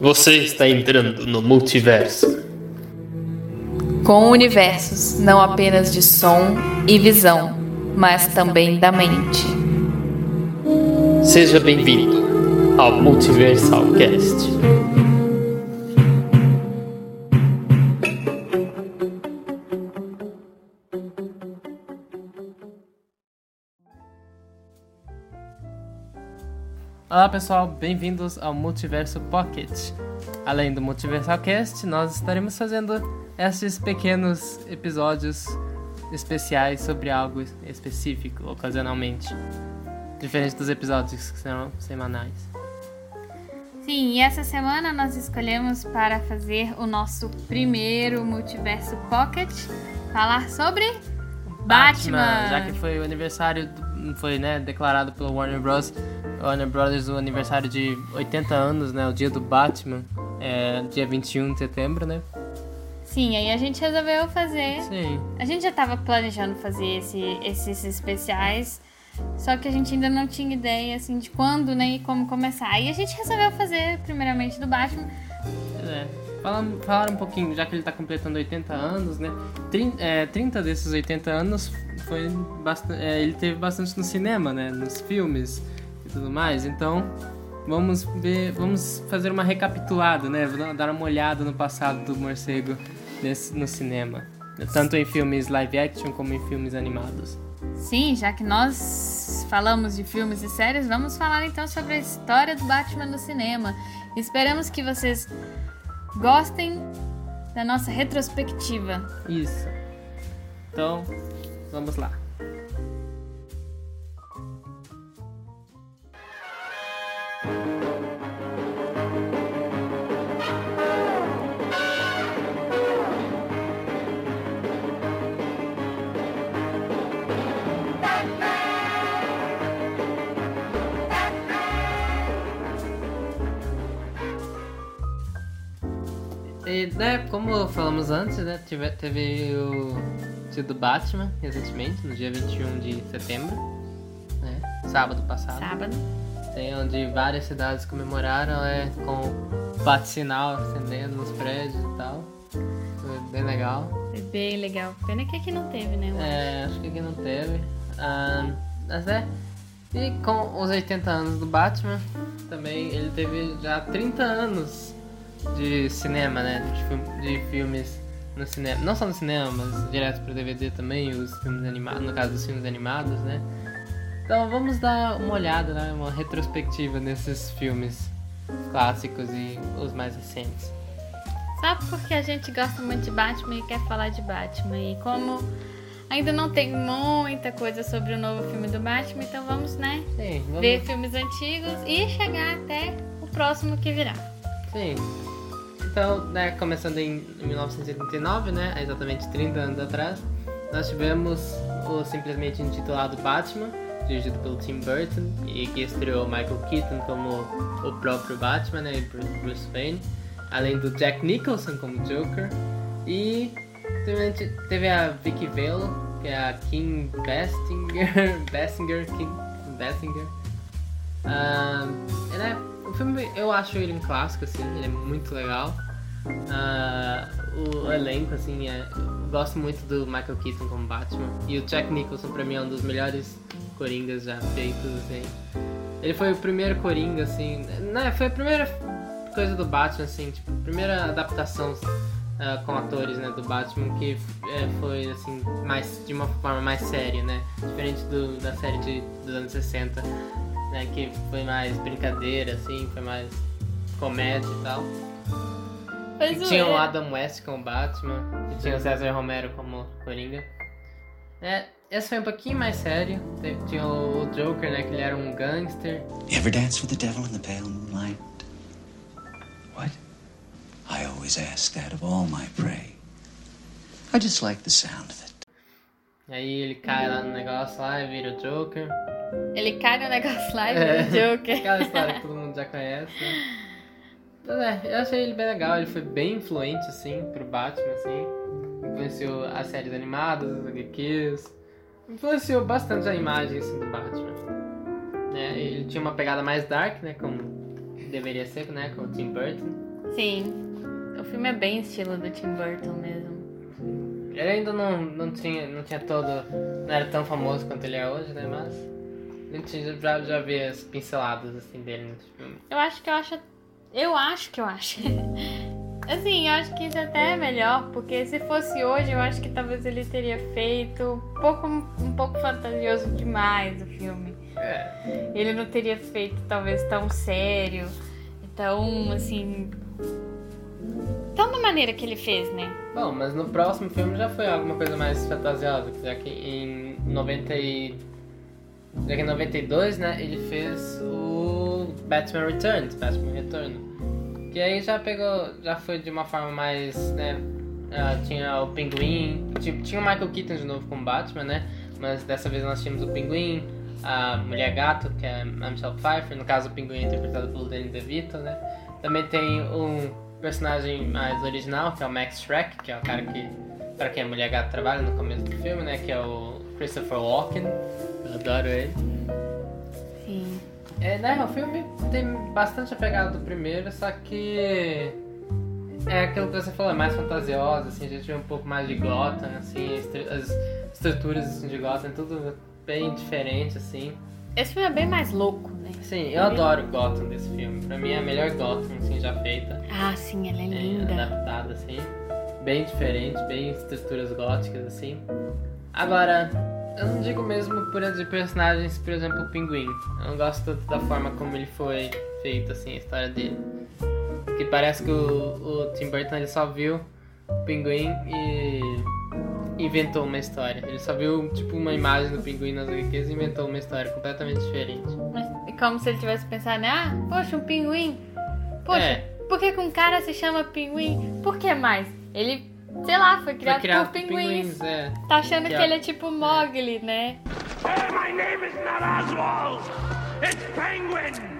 Você está entrando no multiverso. Com universos não apenas de som e visão, mas também da mente. Seja bem-vindo ao Multiversal Cast. Olá pessoal, bem-vindos ao Multiverso Pocket. Além do Multiversal Cast, nós estaremos fazendo esses pequenos episódios especiais sobre algo específico, ocasionalmente. Diferente dos episódios que serão semanais. Sim, e essa semana nós escolhemos para fazer o nosso primeiro Multiverso Pocket falar sobre Batman. Batman já que foi o aniversário, foi né, declarado pelo Warner Bros. Warner Brothers o aniversário de 80 anos, né? O dia do Batman, é dia 21 de setembro, né? Sim, aí a gente resolveu fazer. Sim. A gente já estava planejando fazer esse, esses especiais, só que a gente ainda não tinha ideia assim de quando né, e como começar. Aí a gente resolveu fazer primeiramente do Batman. É. Falar, falar um pouquinho, já que ele está completando 80 anos, né? 30, é, 30 desses 80 anos foi bastante, é, ele teve bastante no cinema, né? Nos filmes tudo mais. Então, vamos ver, vamos fazer uma recapitulada, né? Dar uma olhada no passado do morcego nesse, no cinema, tanto em filmes live action como em filmes animados. Sim, já que nós falamos de filmes e séries, vamos falar então sobre a história do Batman no cinema. Esperamos que vocês gostem da nossa retrospectiva. Isso. Então, vamos lá. Falamos antes, né, teve, teve o dia do Batman recentemente, no dia 21 de setembro, né, sábado passado. Sábado. Tem onde várias cidades comemoraram, é, com o bate-sinal acendendo nos prédios e tal. Foi bem legal. Foi bem legal. Pena que aqui não teve, né? É, acho que aqui não teve. Ah, mas é. E com os 80 anos do Batman, também ele teve já 30 anos de cinema, né? De, de, filmes no cinema. Não só no cinema, mas direto pro DVD também, os filmes animados, no caso dos filmes animados, né? Então vamos dar uma olhada, né? Uma retrospectiva nesses filmes clássicos e os mais recentes. Só porque a gente gosta muito de Batman e quer falar de Batman. E como ainda não tem muita coisa sobre o novo filme do Batman, então vamos, né? Sim, vamos... Ver filmes antigos e chegar até o próximo que virá. Sim. Então, né, começando em 1989, né, exatamente 30 anos atrás, nós tivemos o simplesmente intitulado Batman, dirigido pelo Tim Burton, e que estreou Michael Keaton como o próprio Batman, né, e Bruce Wayne, além do Jack Nicholson como Joker, e teve a Vicky Vale, que é a Kim Basinger, Basinger, Kim Basinger. Uh, é, o filme eu acho ele um clássico, assim, ele é muito legal. Uh, o elenco, assim, é, eu gosto muito do Michael Keaton como Batman. E o Jack Nicholson, pra mim, é um dos melhores Coringas já feitos, assim. Ele foi o primeiro Coringa, assim. Né, foi a primeira coisa do Batman, assim, tipo, primeira adaptação uh, com atores, né, do Batman que é, foi, assim, mais, de uma forma mais séria, né? Diferente do, da série de, dos anos 60, né, que foi mais brincadeira, assim, foi mais comédia e tal. Pois e tinha o Adam West como Batman, e tinha o César Romero como Coringa. É, esse foi um pouquinho mais sério. Tinha o Joker, né? Que ele era um gangster. You ever dance with the devil in the pale moonlight? What? I always ask that of all my prey. I just like the sound of it. Aí ele cai lá no negócio lá e vira o Joker. Ele cai no negócio lá e vira o Joker. Aquela história que todo mundo já conhece. Né? Mas é, eu achei ele bem legal, ele foi bem influente, assim, pro Batman, assim. Influenciou as séries animadas, as HQs, influenciou bastante a imagem assim, do Batman. Né? Ele tinha uma pegada mais dark, né? Como deveria ser, né? Com o Tim Burton. Sim. O filme é bem estilo do Tim Burton mesmo. Ele ainda não, não, tinha, não tinha todo. não era tão famoso quanto ele é hoje, né? Mas. A gente já, já vê as pinceladas assim dele nesse filme. Eu acho que eu acho. Eu acho que eu acho. Assim, eu acho que isso até é melhor, porque se fosse hoje, eu acho que talvez ele teria feito um pouco, um pouco fantasioso demais o filme. É. Ele não teria feito talvez tão sério, tão assim. tão da maneira que ele fez, né? Bom, mas no próximo filme já foi alguma coisa mais fantasiosa, já que em 90 e... já que em 92, né, ele fez o Batman Returns, Batman Retorno. Que aí já pegou, já foi de uma forma mais, né, ah, tinha o Pinguim, tipo, tinha o Michael Keaton de novo com Batman, né, mas dessa vez nós tínhamos o Pinguim, a Mulher Gato, que é a Michelle Pfeiffer, no caso o Pinguim é interpretado pelo Danny DeVito, né, também tem um personagem mais original, que é o Max Shrek, que é o cara que, para quem a Mulher Gato trabalha no começo do filme, né, que é o Christopher Walken, adoro ele. Sim. É, né, o filme tem bastante a pegada do primeiro, só que é aquilo que você falou, é mais fantasiosa, assim, a gente vê um pouco mais de Gotham, assim, as estruturas assim, de Gotham, tudo bem diferente, assim. Esse filme é bem mais louco, né? Sim, eu adoro Gotham desse filme, pra mim é a melhor Gotham, assim, já feita, Ah, sim, ela é é, linda. adaptada, assim, bem diferente, bem estruturas góticas, assim. Agora, eu não digo mesmo por de personagens, por exemplo, o Pinguim. Eu não gosto tanto da forma como ele foi feito, assim, a história dele. Que parece que o, o Tim Burton ele só viu o Pinguim e inventou uma história. Ele só viu, tipo, uma imagem do Pinguim nas HQs e inventou uma história completamente diferente. Mas é como se ele tivesse pensado, né? Ah, poxa, um pinguim. Poxa, É. por que que um cara se chama pinguim? Por que mais? Ele, sei lá, foi criado, Foi criado por por pinguins. pinguins, é. Tá achando Que que, ele é tipo Mogli, né? Hey, my name is not Oswald. It's Penguin.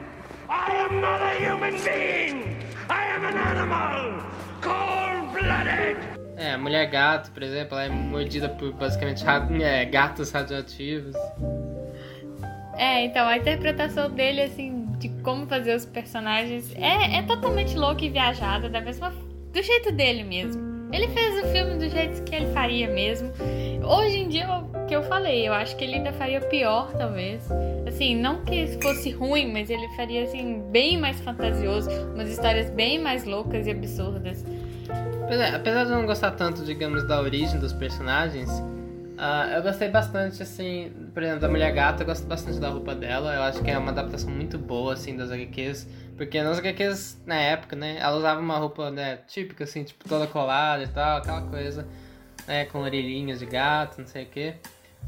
I am not a human being. I am an animal. Cold-blooded. É, a mulher gato, por exemplo, ela é mordida por basicamente ra- é, gatos radioativos. É, então a interpretação dele, assim, de como fazer os personagens é, é totalmente louca e viajada, da mesma. do jeito dele mesmo. Ele fez o filme do jeito que ele faria mesmo. Hoje em dia, o que eu falei, eu acho que ele ainda faria pior, talvez. Assim, não que fosse ruim, mas ele faria, assim, bem mais fantasioso, umas histórias bem mais loucas e absurdas. Apesar, apesar de eu não gostar tanto, digamos, da origem dos personagens, ah, eu gostei bastante, assim, por exemplo, da Mulher Gata, eu gosto bastante da roupa dela, eu acho que é uma adaptação muito boa, assim, das HQs, porque nas HQs, na época, né, ela usava uma roupa, né, típica, assim, tipo, toda colada e tal, aquela coisa, né, com orelhinhas de gato, não sei o quê.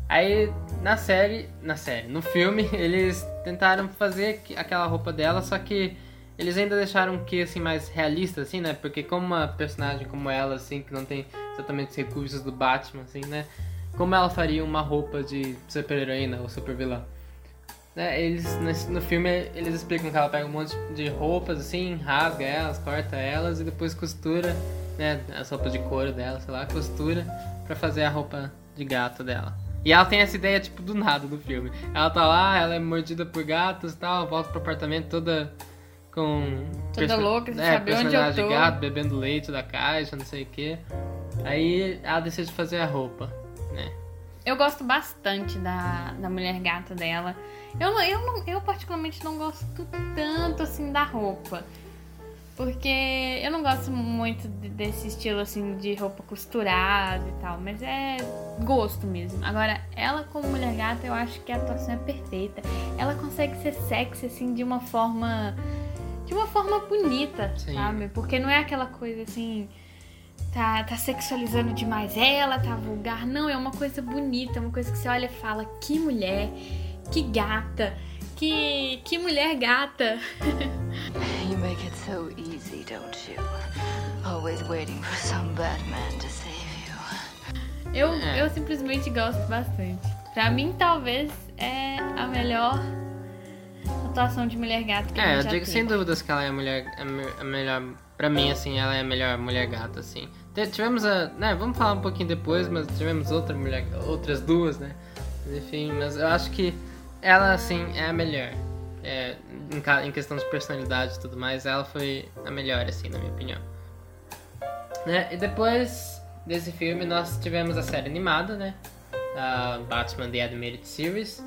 Aí, na série, na série, no filme, eles tentaram fazer que- aquela roupa dela, só que eles ainda deixaram quê, assim, mais realista, assim, né? Porque como uma personagem como ela, assim, que não tem exatamente os recursos do Batman, assim, né? Como ela faria uma roupa de super-heroína ou super-vilã? Né? Eles, nesse- no filme, eles explicam que ela pega um monte de roupas, assim, rasga elas, corta elas e depois costura, né? As roupas de couro dela, sei lá, costura pra fazer a roupa de gato dela. E ela tem essa ideia, tipo, do nada do filme. Ela tá lá, ela é mordida por gatos e tal, volta pro apartamento toda com... Toda louca, sem é, saber onde eu tô. de gato, bebendo leite da caixa, não sei o quê. Aí ela decide fazer a roupa, né? Eu gosto bastante da, da mulher gata dela. Eu, eu, eu particularmente não gosto tanto assim da roupa. Porque eu não gosto muito de- desse estilo assim de roupa costurada e tal, mas é gosto mesmo. Agora, ela como mulher gata, eu acho que a atuação é perfeita. Ela consegue ser sexy assim de uma forma de uma forma bonita, Sim. sabe? Porque não é aquela coisa assim tá, tá sexualizando demais ela, tá vulgar. Não, é uma coisa bonita, uma coisa que você olha e fala, que mulher, que gata, que, que mulher gata. You make it so easy, don't you? Always waiting for some bad man to save you. Eu, É. eu simplesmente gosto bastante. Pra mim, talvez, é a melhor atuação de mulher gata que a É, eu já digo teve. sem dúvidas que ela é a mulher, a melhor. Pra mim, assim, ela é a melhor mulher gata, assim. Tivemos a. Né, vamos falar um pouquinho depois, mas tivemos outra mulher, outras duas, né? Enfim, mas eu acho que ela, assim, é a melhor. É, em, em questão de personalidade e tudo mais, ela foi a melhor, assim, na minha opinião. Né? E depois desse filme, nós tivemos a série animada, né? A Batman The Animated Series,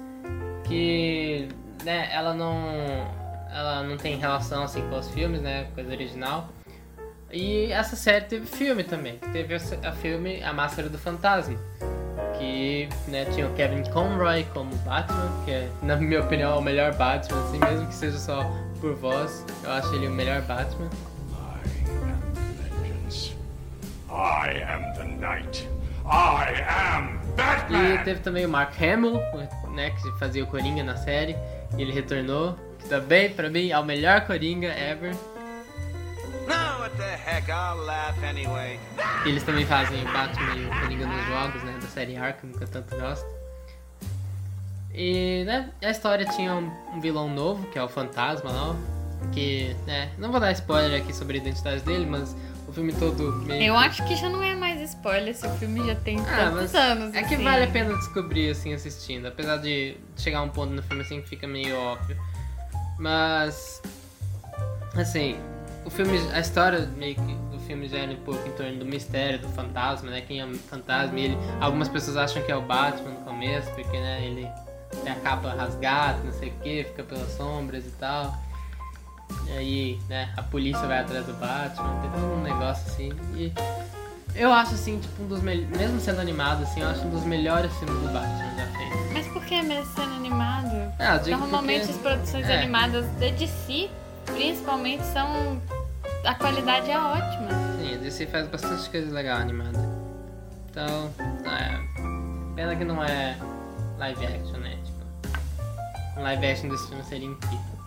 que, né, ela não... Ela não tem relação, assim, com os filmes, né? Coisa original. E essa série teve filme também. Teve a, filme A Máscara do Fantasma. Que né, tinha o Kevin Conroy como Batman, que é, na minha opinião, o melhor Batman, assim, mesmo que seja só por voz, eu acho ele o melhor Batman. I am the. I am E Batman! teve também o Mark Hamill, né, que fazia o Coringa na série, e ele retornou, que também, pra mim, é o melhor Coringa ever. Eles também fazem o Batman e o Coringa nos jogos, né, da série Arkham, que eu tanto gosto. E, né, a história tinha um, um vilão novo, que é o Fantasma lá, que, né, não vou dar spoiler aqui sobre a identidade dele, mas o filme todo meio Eu que- acho que já não é mais spoiler se o filme já tem Ah, tantos anos. é que assim. vale a pena descobrir, assim, assistindo. Apesar de chegar um ponto no filme, assim, que fica meio óbvio. Mas... Assim, o filme... A história meio que do filme gera um pouco em torno do mistério, do fantasma, né? Quem é o fantasma. E ele, algumas pessoas acham que é o Batman no começo, porque, né, ele tem a capa rasgada, não sei o que, fica pelas sombras e tal. E aí, né, a polícia vai atrás do Batman, tem todo um negócio assim. E eu acho assim, tipo, um dos melhores. Mesmo sendo animado, assim, eu acho um dos melhores filmes do Batman já feito. Mas por que mesmo sendo animado? Ah, Normalmente porque- as produções é. animadas de DC, principalmente, são. A qualidade é ótima. Sim, a DC faz bastante coisa legal animada. Então, é. Pena que não é live action, né? Tipo, um live action desse filme seria incrível.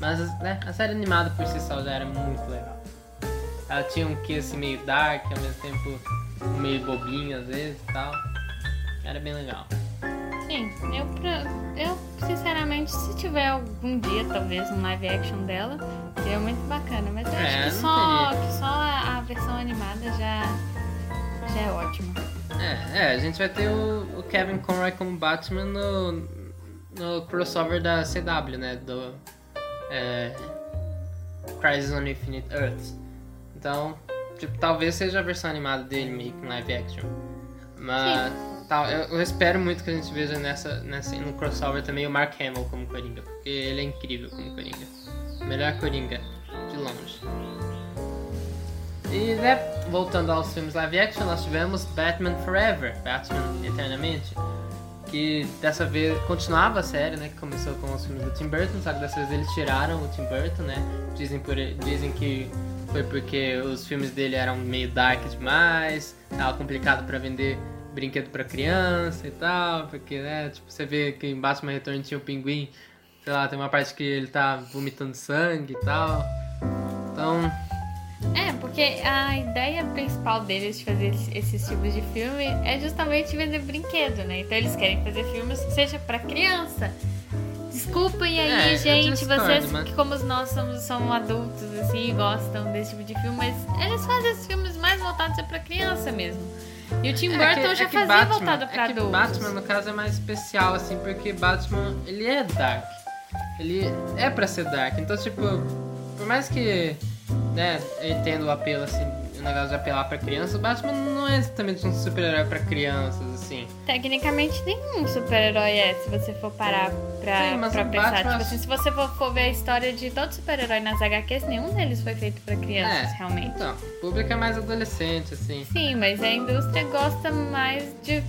Mas, né, a série animada por si só já era muito legal. Ela tinha um quê assim meio dark, ao mesmo tempo meio bobinho às vezes e tal. Era bem legal. Sim, eu, eu sinceramente, se tiver algum dia, talvez, um live action dela, seria muito bacana. Mas eu É, acho que só, teria. que só a, versão animada já, já é ótima. É, é, a gente vai ter o, o Kevin Conroy como Batman no, no crossover da CW, né? Do é, Crisis on Infinite Earths. Então, tipo, talvez seja a versão animada dele meio que em live action. Mas tal, eu, eu espero muito que a gente veja nessa, nessa, no crossover também o Mark Hamill como Coringa, porque ele é incrível como Coringa. Melhor Coringa, de longe. E né, voltando aos filmes live action, nós tivemos Batman Forever, Batman Eternamente, que dessa vez continuava a série, né, que começou com os filmes do Tim Burton, só que dessa vez eles tiraram o Tim Burton, né, dizem, por, dizem que foi porque os filmes dele eram meio dark demais, tava complicado pra vender brinquedo pra criança e tal, porque, né, tipo, você vê que em Batman Retorno tinha o pinguim, sei lá, tem uma parte que ele tá vomitando sangue e tal, então... É, porque a ideia principal deles de fazer esse- esses tipos de filme é justamente vender brinquedo, né? Então eles querem fazer filmes que seja pra criança. Desculpem aí, É, gente, discordo, vocês mas- que como nós somos são adultos assim e gostam desse tipo de filme, mas eles fazem esses filmes mais voltados pra criança mesmo. E o Tim É Burton que- já é fazia Batman- voltado pra é adultos. Batman, no caso, é mais especial, assim, porque Batman, ele é dark. Ele é pra ser dark. Então, tipo, por mais que, né, eu entendo o apelo, assim, o negócio de apelar pra criança, o Batman não é exatamente um super-herói pra crianças, assim. Tecnicamente nenhum super-herói é, se você for parar pra, Sim, pra pensar. Batman- Tipo assim, se você for, for ver a história de todo super-herói nas HQs, nenhum deles foi feito pra crianças, realmente. Então, o público é mais adolescente, assim. Sim, mas a indústria gosta mais de,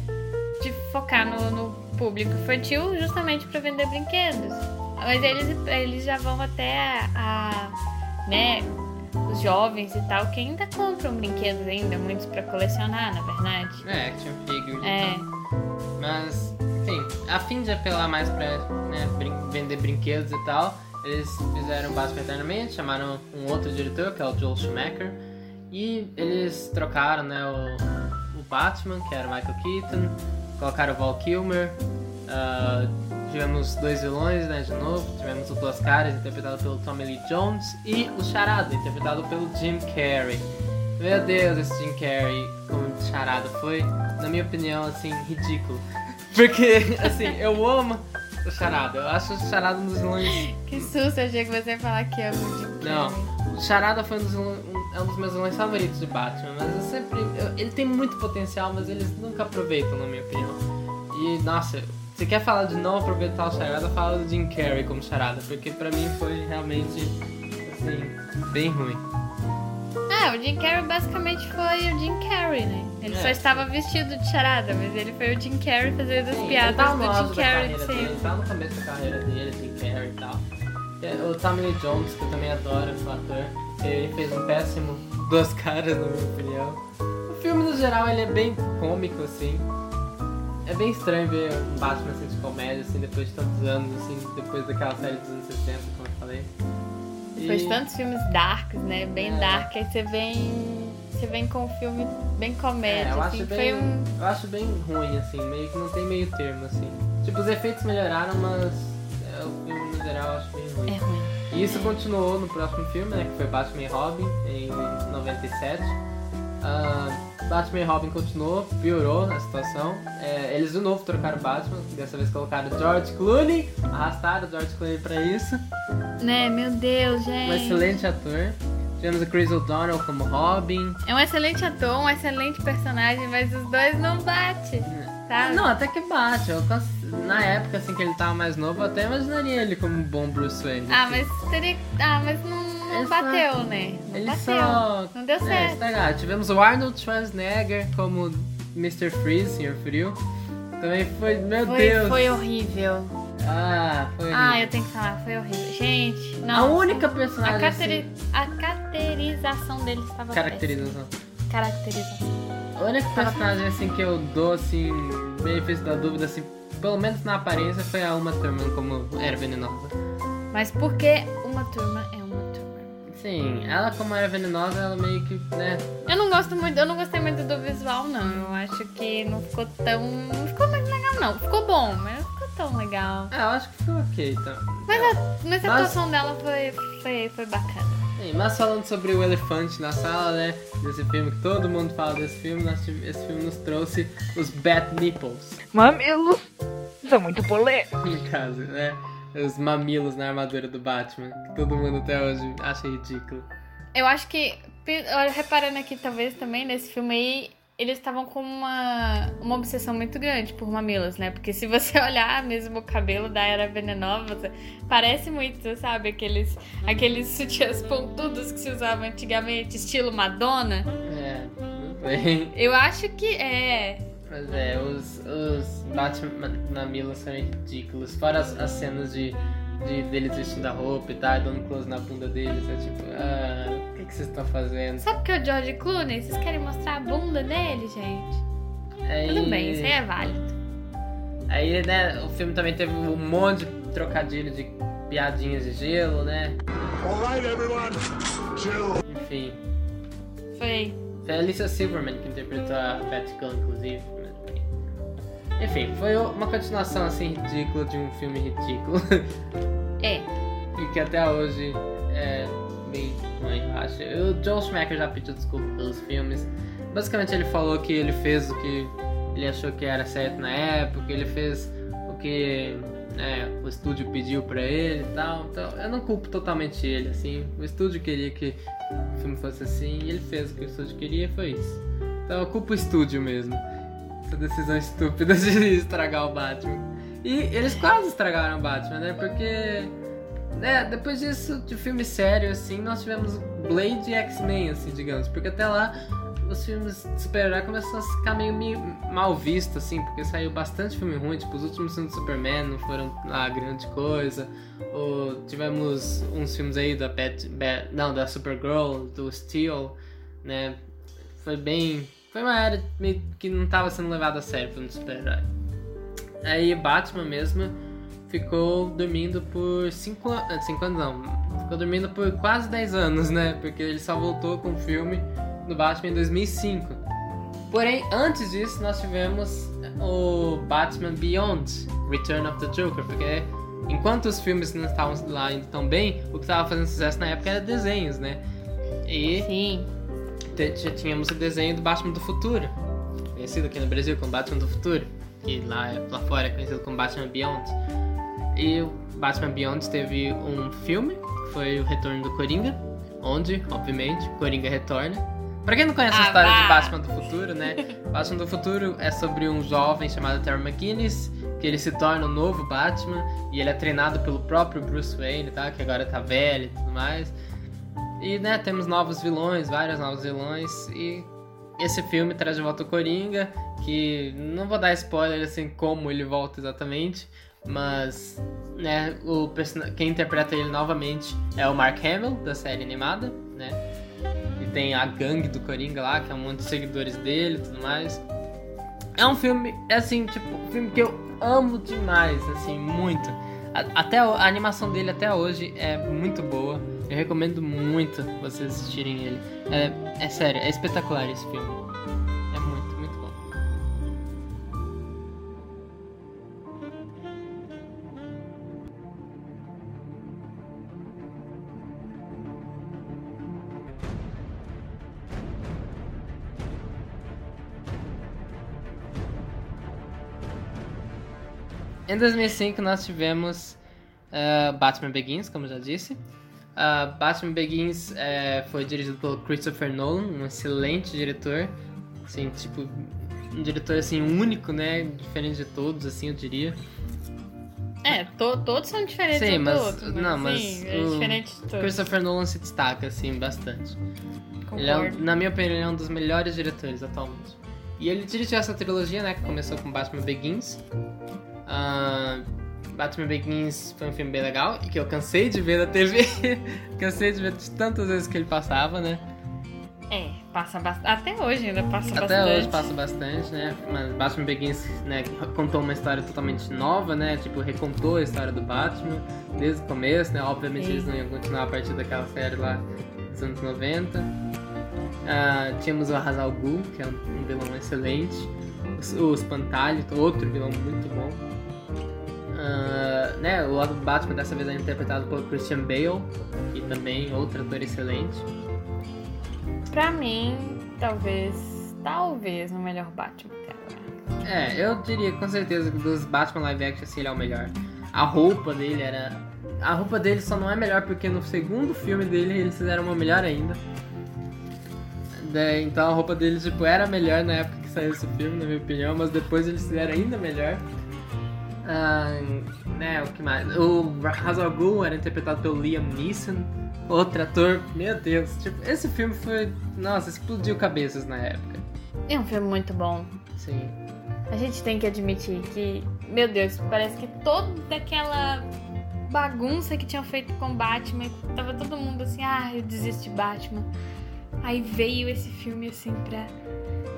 de focar no, no público infantil justamente pra vender brinquedos. Mas eles, eles já vão até a, a, né, os jovens e tal, que ainda compram brinquedos ainda, muitos pra colecionar, na verdade. É, action figures É. Mas, enfim, a fim de apelar mais pra né, brin- vender brinquedos e tal, eles fizeram Batman Eternamente, chamaram um outro diretor, que é o Joel Schumacher, e eles trocaram né, o, o Batman, que era o Michael Keaton, colocaram o Val Kilmer, ah, tivemos dois vilões né, de novo, tivemos o Duas Caras, interpretado pelo Tommy Lee Jones, e o Charada, interpretado pelo Jim Carrey. Meu Deus, esse Jim Carrey como charada foi, na minha opinião, assim, ridículo. Porque, assim, eu amo o Charada. Eu acho o Charada um dos vilões. Que susto, eu achei que você ia falar que ama o Jim Não, Carrey. o Charada foi um dos, um, é um dos meus vilões favoritos de Batman, mas eu sempre. eu- ele tem muito potencial, mas eles nunca aproveitam, na minha opinião. E, nossa, você quer falar de não aproveitar o Charada, fala do Jim Carrey como Charada, porque pra mim foi realmente, assim, bem ruim. Ah, o Jim Carrey basicamente foi o Jim Carrey, né? Ele É. só estava vestido de charada, mas ele foi o Jim Carrey fazendo as Sim, ele piadas tá do Jim Carrey de sempre. tá no começo da carreira dele, Jim Carrey e tal. É, O Tommy Lee Jones, que eu também adoro, o ator, ele fez um péssimo Duas Caras, na minha opinião. O filme, no geral, ele é bem cômico, assim. É bem estranho ver um Batman assim, de comédia, assim, depois de tantos anos, assim, depois daquela série dos anos 60, como eu falei. Depois de tantos filmes darks, né? Bem É. dark, aí você vem. Você vem com um filme bem comédia, É, eu assim. acho, bem, um. eu acho bem ruim, assim, meio que não tem meio termo, assim. Tipo, os efeitos melhoraram, mas é, o filme, no geral, eu acho bem ruim. É ruim. E isso continuou no próximo filme, né? Que foi Batman e Robin, em 97. Ah, Batman e Robin continuou, piorou a situação. É, eles de novo trocaram Batman, dessa vez colocaram George Clooney, arrastaram George Clooney pra isso. Né, meu Deus, Um gente. excelente ator. Tivemos o Chris O'Donnell como Robin. É um excelente ator, um excelente personagem, mas os dois não batem. Sabe? Não, até que bate. Eu na época assim que ele tava mais novo, eu até imaginaria ele como um bom Bruce Wayne. Ah, assim. mas teria. Ah, mas não, não só- bateu, né? Não Ele bateu. só. Não deu É, certo. estragaram. Tivemos o Arnold Schwarzenegger como Mr. Freeze, Sr. Frio. Também foi. Meu Foi, Deus! foi horrível. Ah, foi. Ah, horrível. eu tenho que falar, foi horrível. Gente, A não. única A, personagem. caracteri... a caracterização dele estava assim, caracterização. péssima. Caracterização. A única personagem assim que eu dou assim, benefício da dúvida, assim, pelo menos na aparência, foi a Uma Thurman como era venenosa. Mas porque uma turma é uma turma. Sim, ela como era venenosa, ela meio que, né? Eu não gosto muito, eu não gostei muito do visual, não. Eu acho que não ficou tão. Não ficou muito legal, não. Ficou bom, mas não ficou tão legal. Ah, eu acho que ficou ok, então. Mas a, mas a Mas- atuação dela foi, foi, foi bacana. Sim, mas falando sobre o elefante na sala, né? Desse filme, que todo mundo fala desse filme, nós esse filme nos trouxe os Bat Nipples, Mamilos são muito polêmicos. no caso, né? Os mamilos na armadura do Batman, que todo mundo até hoje acha ridículo. Eu acho que, reparando aqui, talvez também nesse filme aí, eles estavam com uma, uma obsessão muito grande por mamilos, né? Porque se você olhar mesmo o cabelo da Era Venenosa, parece muito, sabe? Aqueles, aqueles sutiãs pontudos que se usavam antigamente, estilo Madonna. É, não sei. Eu acho que é. Mas é, os, os Batman mamilos são ridículos. Fora as, as cenas de, de deles vestindo a roupa e tal, dando close na bunda deles. É tipo, ah, o que, que vocês estão fazendo? Sabe que é o George Clooney? Vocês querem mostrar a bunda dele, gente? Aí, Tudo bem, isso aí é válido. Aí, né, o filme também teve um monte de trocadilho de piadinhas de gelo, né? Everyone. Chill. Enfim. Foi. Foi a Alicia Silverman que interpretou a Batgirl, inclusive. Enfim, foi uma continuação assim ridícula de um filme ridículo. É. e que até hoje é bem ruim, eu acho. O Joel Schumacher já pediu desculpa pelos filmes. Basicamente ele falou que ele fez o que ele achou que era certo na época, ele fez o que né, o estúdio pediu pra ele e tal. Então eu não culpo totalmente ele, assim. O estúdio queria que o filme fosse assim e ele fez o que o estúdio queria e foi isso. Então eu culpo o estúdio mesmo. Essa decisão estúpida de estragar o Batman. E eles quase estragaram o Batman, né? Porque né, depois disso, de filme sério, assim, nós tivemos Blade e X-Men, assim, digamos. Porque até lá, os filmes de super-herói começaram a ficar meio, meio mal vistos, assim, porque saiu bastante filme ruim. Tipo, os últimos filmes do Superman não foram lá grande coisa. Ou tivemos uns filmes aí da Bat, Bat, não, da Supergirl, do Steel, né? Foi bem... Foi uma era meio que não tava sendo levada a sério filme de super-herói. Aí Batman mesmo ficou dormindo por 5 anos. 5 anos não. Ficou dormindo por quase 10 anos, né? Porque ele só voltou com o filme do Batman em 2005. Porém, antes disso, nós tivemos o Batman Beyond Return of the Joker. Porque enquanto os filmes não estavam lá indo tão bem, o que estava fazendo sucesso na época era desenhos, né? E Sim. Já tínhamos o desenho do Batman do Futuro. Conhecido aqui no Brasil como Batman do Futuro. que lá, lá fora é conhecido como Batman Beyond. E o Batman Beyond teve um filme, que foi o Retorno do Coringa, onde, obviamente, Coringa retorna. Pra quem não conhece a Ah, história vá. de Batman do Futuro, né? Batman do Futuro é sobre um jovem chamado Terry McGinnis, que ele se torna o novo Batman, e ele é treinado pelo próprio Bruce Wayne, tá? Que agora tá velho e tudo mais. E, né, temos novos vilões, vários novos vilões, e esse filme traz de volta o Coringa, que não vou dar spoiler, assim, como ele volta exatamente, mas, né, o person- quem interpreta ele novamente é o Mark Hamill, da série animada, né? E tem a gangue do Coringa lá, que é um monte de seguidores dele e tudo mais. É um filme, é assim, tipo, um filme que eu amo demais, assim, muito. Até a animação dele até hoje é muito boa. Eu recomendo muito vocês assistirem ele. É, é sério, é espetacular esse filme. É muito, muito bom. Em 2005 nós tivemos uh, Batman Begins, como já disse. Uh, Batman Begins eh, foi dirigido pelo Christopher Nolan, um excelente diretor. Assim, tipo, um diretor assim único, né? Diferente de todos, assim, eu diria. É, to- todos são diferentes Sim, mas- outro. não, mas sim, é diferente de todos. Christopher Nolan se destaca, assim, bastante. É, um- na minha opinião, ele é um dos melhores diretores atualmente. E ele dirigiu essa trilogia, né? Que começou com Batman Begins. Ah, Batman Begins foi um filme bem legal e que eu cansei de ver na TV. cansei de ver de tantas vezes que ele passava, né? É, passa bastante. Até hoje ainda passa Até bastante. hoje passa bastante, né? Mas Batman Begins, né, contou uma história totalmente nova, né? Tipo, recontou a história do Batman desde o começo, né? Obviamente Sim. eles não iam continuar a partir daquela série lá dos anos 90. Ah, tínhamos o Ra's al Ghul, que é um um vilão excelente. O, o Espantalho, outro vilão muito bom. Ah, né, o lado do Batman dessa vez é interpretado pelo Christian Bale, que também é outro ator excelente. Pra mim, talvez. Talvez o melhor Batman até agora. É, eu diria com certeza que dos Batman live action assim, ele é o melhor. A roupa dele era. A roupa dele só não é melhor porque no segundo filme dele eles fizeram uma melhor ainda. Daí, então a roupa dele tipo, era melhor na época que saiu esse filme, na minha opinião, mas depois eles fizeram ainda melhor. Né, o que mais? O Ra's al Ghul era interpretado pelo Liam Neeson, outro ator. Meu Deus, tipo, esse filme foi. Nossa, explodiu cabeças na época. É um filme muito bom. Sim. A gente tem que admitir que, meu Deus, parece que toda aquela bagunça que tinham feito com Batman, tava todo mundo assim, ah, eu desisto de Batman. Aí veio esse filme assim pra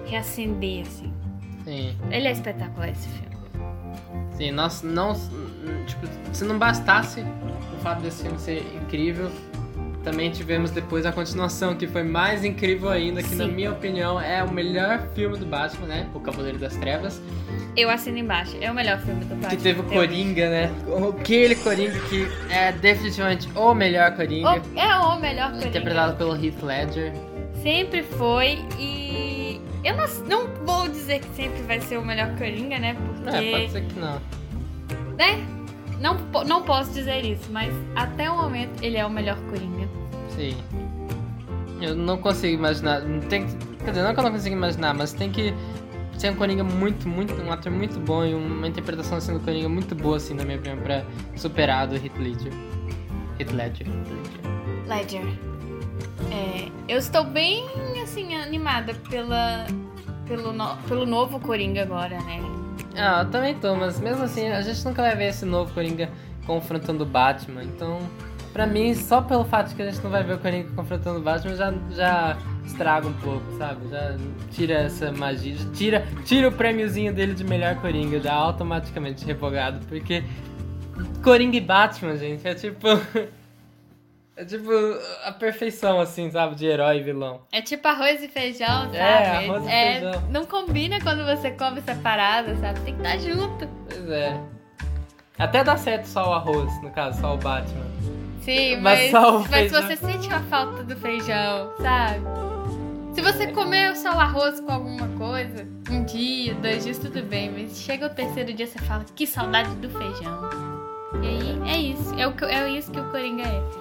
reacender, assim. Sim. Ele é espetacular esse filme. Sim, nós não. Tipo, se não bastasse o fato desse filme ser incrível, também tivemos depois a continuação, que foi mais incrível ainda, que na Sim. minha opinião é o melhor filme do Batman, né? O Cavaleiro das Trevas. Eu assino embaixo, é o melhor filme do Batman. Que teve o. Coringa, né? Aquele Coringa que é definitivamente o melhor Coringa. O- é o melhor Coringa. Interpretado pelo Heath Ledger. Sempre foi e eu não, não vou dizer que sempre vai ser o melhor Coringa, né? Porque, É, pode ser que não. né? Não, não posso dizer isso, mas até o momento ele é o melhor Coringa. Sim. Eu não consigo imaginar. não Tem, que- quer dizer, não que eu não consigo imaginar, mas tem que ser um Coringa muito, muito, um ator muito bom e uma interpretação assim do Coringa muito boa, assim, na minha opinião, pra superar do Heath Ledger. Heath Ledger. Ledger. Ledger. É, eu estou bem, assim, animada pela, pelo, no- pelo novo Coringa agora, né? Ah, eu também tô, mas mesmo assim, a gente nunca vai ver esse novo Coringa confrontando o Batman, então, pra mim, só pelo fato de que a gente não vai ver o Coringa confrontando o Batman, já, já estraga um pouco, sabe? Já tira essa magia, tira, tira o prêmiozinho dele de melhor Coringa, já automaticamente revogado, porque Coringa e Batman, gente, é tipo. É tipo a perfeição, assim, sabe? De herói e vilão. É tipo arroz e feijão, sabe? É, arroz e É, feijão. Não combina quando você come separado, sabe? Tem que estar junto. Pois é. Até dá certo só o arroz, no caso, só o Batman. Sim, Mas mas, só o mas feijão. você sente uma falta do feijão, sabe? Se você comer só o arroz com alguma coisa, um dia, dois dias, tudo bem, mas chega o terceiro dia, você fala, que saudade do feijão. E aí, é isso. É, o, que- é isso que o Coringa é.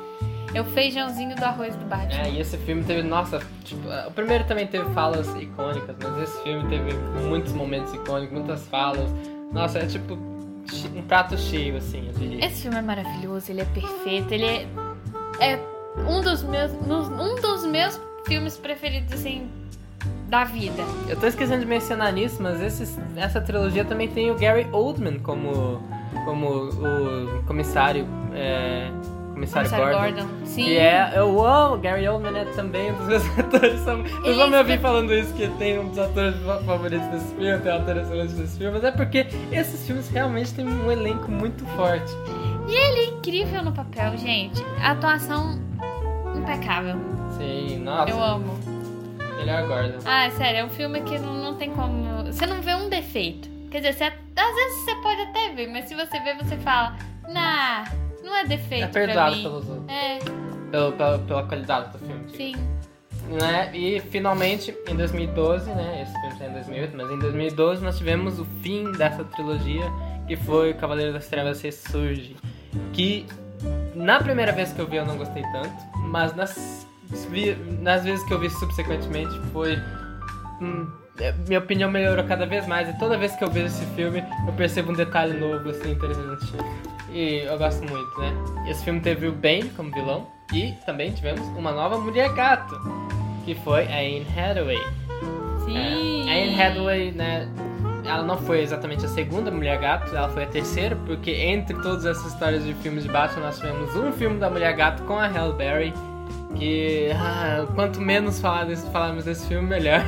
É o feijãozinho do arroz do Batman. É, e esse filme teve, nossa, tipo, o primeiro também teve falas icônicas, mas esse filme teve muitos momentos icônicos, muitas falas. Nossa, é tipo um prato cheio, assim, eu diria. Esse filme é maravilhoso, ele é perfeito, ele é, é um dos meus um dos meus filmes preferidos assim da vida. Eu tô esquecendo de mencionar nisso, mas esse, essa trilogia também tem o Gary Oldman como, como o comissário, é, comissário, Comissário Gordon. Gordon. Sim. Que é, eu amo, Gary Oldman é também um dos meus atores. São, vocês vão me ouvir falando isso, que tem um dos atores fa- favoritos desse filme, tem um ator excelente desse filme, mas é porque esses filmes realmente têm um elenco muito forte. E ele é incrível no papel, gente. A atuação impecável. Sim, nossa, Eu amo. melhor Gordon. Ah, sério, é um filme que não, não tem como. Você não vê um defeito. Quer dizer, você, às vezes você pode até ver, mas se você vê, você fala, nah, não é defeito. É pra perdoado mim. pelos outros. É, Pelo, pela, pela qualidade do filme. digo. sim. né? E finalmente, em 2012, né? Esse filme saiu em 2008, mas em 2012 nós tivemos o fim dessa trilogia, que foi Cavaleiro das Trevas Ressurge. Que na primeira vez que eu vi eu não gostei tanto, mas nas, nas vezes que eu vi subsequentemente foi. hum, minha opinião melhorou cada vez mais e toda vez que eu vejo esse filme eu percebo um detalhe novo, assim, interessante. E eu gosto muito, né? Esse filme teve o Bane como vilão e também tivemos uma nova mulher gato, que foi a Anne Hathaway. Sim. É, a Anne Hathaway, né? Ela não foi exatamente a segunda mulher gato, ela foi a terceira, porque entre todas essas histórias de filmes de Batman nós tivemos um filme da mulher gato com a Halle Berry. Que ah, quanto menos falar desse, falarmos desse filme, melhor.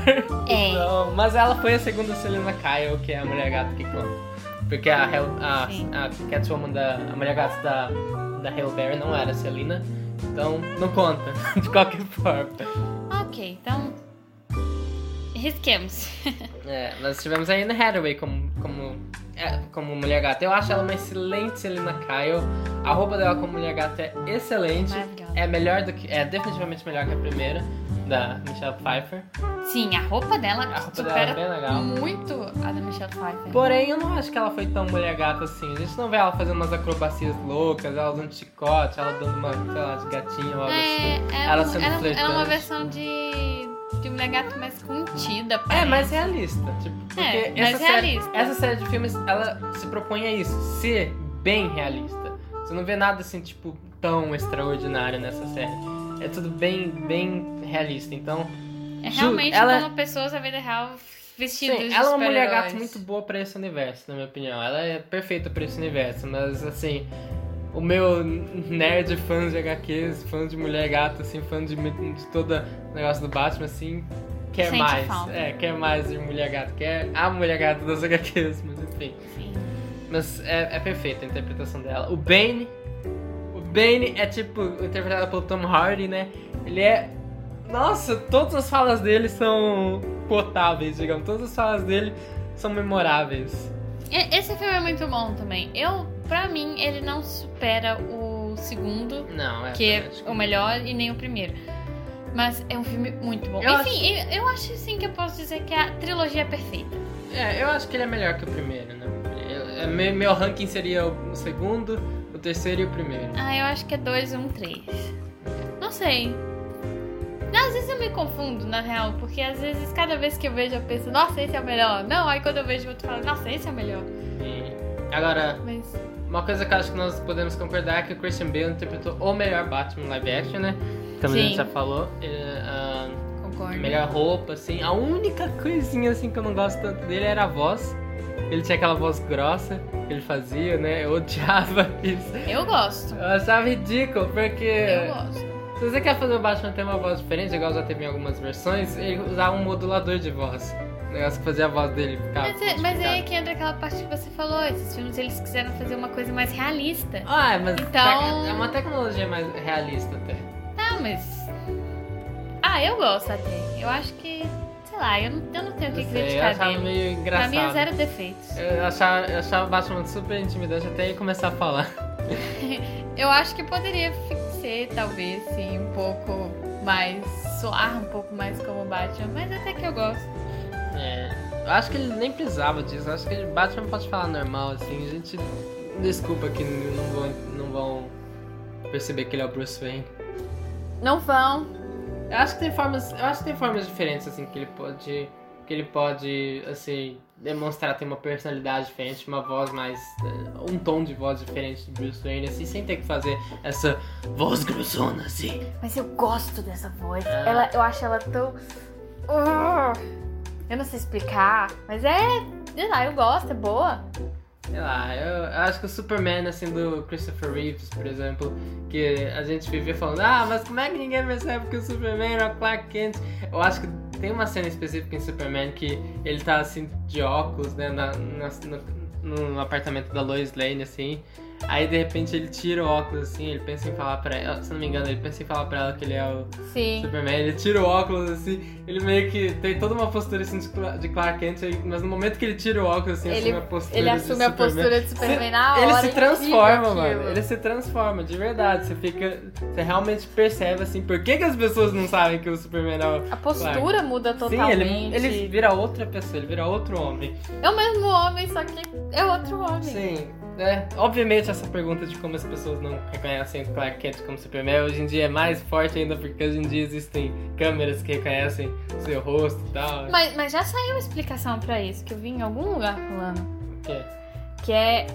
É. Então, mas ela foi a segunda Selena Kyle, que é a mulher gato que conta. Porque a, Hel- a, a Catwoman da a mulher gato da, da Berry não era a Selena. Então não conta, de qualquer forma. Ok, então. Risquemos. É, nós tivemos a Anne Hathaway como, como, como mulher gata. Eu acho ela uma excelente Selena Kyle. A roupa dela como mulher gata é excelente. É melhor do que. É definitivamente melhor que a primeira, da Michelle Pfeiffer. Sim, a roupa dela A roupa dela é bem legal. muito a da Michelle Pfeiffer. Porém, eu não acho que ela foi tão mulher gata assim. A gente não vê ela fazendo umas acrobacias loucas, ela usando chicote, ela dando uma, sei lá, de gatinho ou algo assim. É, é, ela sendo ela, ela é uma versão de, de mulher gato mais contida. É, parece. mais realista. Tipo, porque É, essa, mais série, realista. essa série de filmes, ela se propõe a isso, ser bem realista. Você não vê nada assim, tipo, tão extraordinário nessa série. É tudo bem, bem realista. Então, É realmente ela- como pessoas da vida real vestidas sim, de ela é uma mulher gato muito boa pra esse universo, na minha opinião. Ela é perfeita pra esse universo, mas assim, o meu nerd fã de HQs, fã de mulher gato, assim, fã de, de todo o negócio do Batman, assim, quer Sente mais. falta. É, quer mais de mulher gato, quer a mulher gato das HQs, mas enfim. Sim. Mas é, é perfeita a interpretação dela. O Bane. O Bane é tipo interpretado pelo Tom Hardy, né? Ele é. Nossa, todas as falas dele são potáveis, digamos. Todas as falas dele são memoráveis. Esse filme é muito bom também. Eu, pra mim, ele não supera o segundo, Não, é. que é acho o melhor, e nem o primeiro. Mas é um filme muito bom. Eu Enfim, eu, eu acho sim que eu posso dizer que a trilogia é perfeita. É, eu acho que ele é melhor que o primeiro, né? Eu- é, meu, meu ranking seria o segundo, o terceiro e o primeiro. Ah, eu acho que é 2, 1, 3. Não sei. Às vezes eu me confundo, na real, porque às vezes cada vez que eu vejo eu penso, nossa, esse é o melhor. Não, aí quando eu vejo outro eu falo, nossa, esse é o melhor. E agora, Mas Uma coisa que eu acho que nós podemos concordar é que o Christian Bale interpretou o melhor Batman live action, né? Como a Sim. gente já falou. Ah, concordo. melhor roupa, assim. A única coisinha assim que eu não gosto tanto dele era a voz. Ele tinha aquela voz grossa que ele fazia, né? Eu odiava isso. Eu gosto. Eu achava ridículo, porque. Eu gosto. Se você quer fazer o Batman ter uma voz diferente, igual já teve em algumas versões, ele usava um modulador de voz. O negócio que fazia a voz dele ficar. Mas, é, mas aí é que entra aquela parte que você falou. Esses filmes eles quiseram fazer uma coisa mais realista. Ah, mas Então- é uma tecnologia mais realista até. Tá, mas. Ah, eu gosto até. Eu acho que. Sei lá, eu não, eu não tenho o que sei, eu criticar achava dele. meio Pra engraçado. mim é zero defeitos. Eu achava, eu achava o Batman super intimidante até começar a falar. Eu acho que poderia ser, talvez, sim, um pouco mais. soar um pouco mais como Batman, mas até que eu gosto. É. Eu acho que ele nem precisava disso. Eu acho que Batman pode falar normal, assim. A gente. Desculpa que não vão, não vão perceber que ele é o Bruce Wayne. Não vão. Eu acho que tem formas. Eu acho que tem formas diferentes, assim, que ele pode. Que ele pode, assim, demonstrar ter uma personalidade diferente, uma voz mais. eh, um tom de voz diferente do Bruce Wayne, assim, sem ter que fazer essa voz grossona, assim. Mas eu gosto dessa voz. Ah. Ela, eu acho ela tão. Ah, eu não sei explicar, mas é. Sei lá, eu gosto, é boa. Sei lá, eu, eu acho que o Superman, assim, do Christopher Reeves, por exemplo, que a gente vivia falando, ah, mas como é que ninguém percebe que o Superman é o Clark Kent? Eu acho que tem uma cena específica em Superman que ele tá, assim, de óculos, né, na, na- no, no apartamento da Lois Lane, assim, aí de repente ele tira o óculos, assim, ele pensa em falar pra ela, se não me engano, ele pensa em falar pra ela que ele é o Sim. Superman, ele tira o óculos assim, ele meio que tem toda uma postura assim de Cla- de Clark Kent, mas no momento que ele tira o óculos assim, Ele- assume a postura ele de assume a Superman, postura de Superman na Ele hora, se é transforma, mano. aquilo. Ele se transforma, de verdade. Você fica. Você realmente percebe assim, por que, que as pessoas não sabem que o Superman é o. A postura Clark? muda Sim, totalmente. ele, ele vira outra pessoa, ele vira outro homem. É o mesmo homem, só que é outro homem. Sim, né? Obviamente essa pergunta de como as pessoas não reconhecem o Clark Kent como Superman hoje em dia é mais forte ainda porque hoje em dia existem câmeras que reconhecem o seu rosto e tal. Mas, mas já saiu uma explicação pra isso, que eu vi em algum lugar falando. O quê? Que é.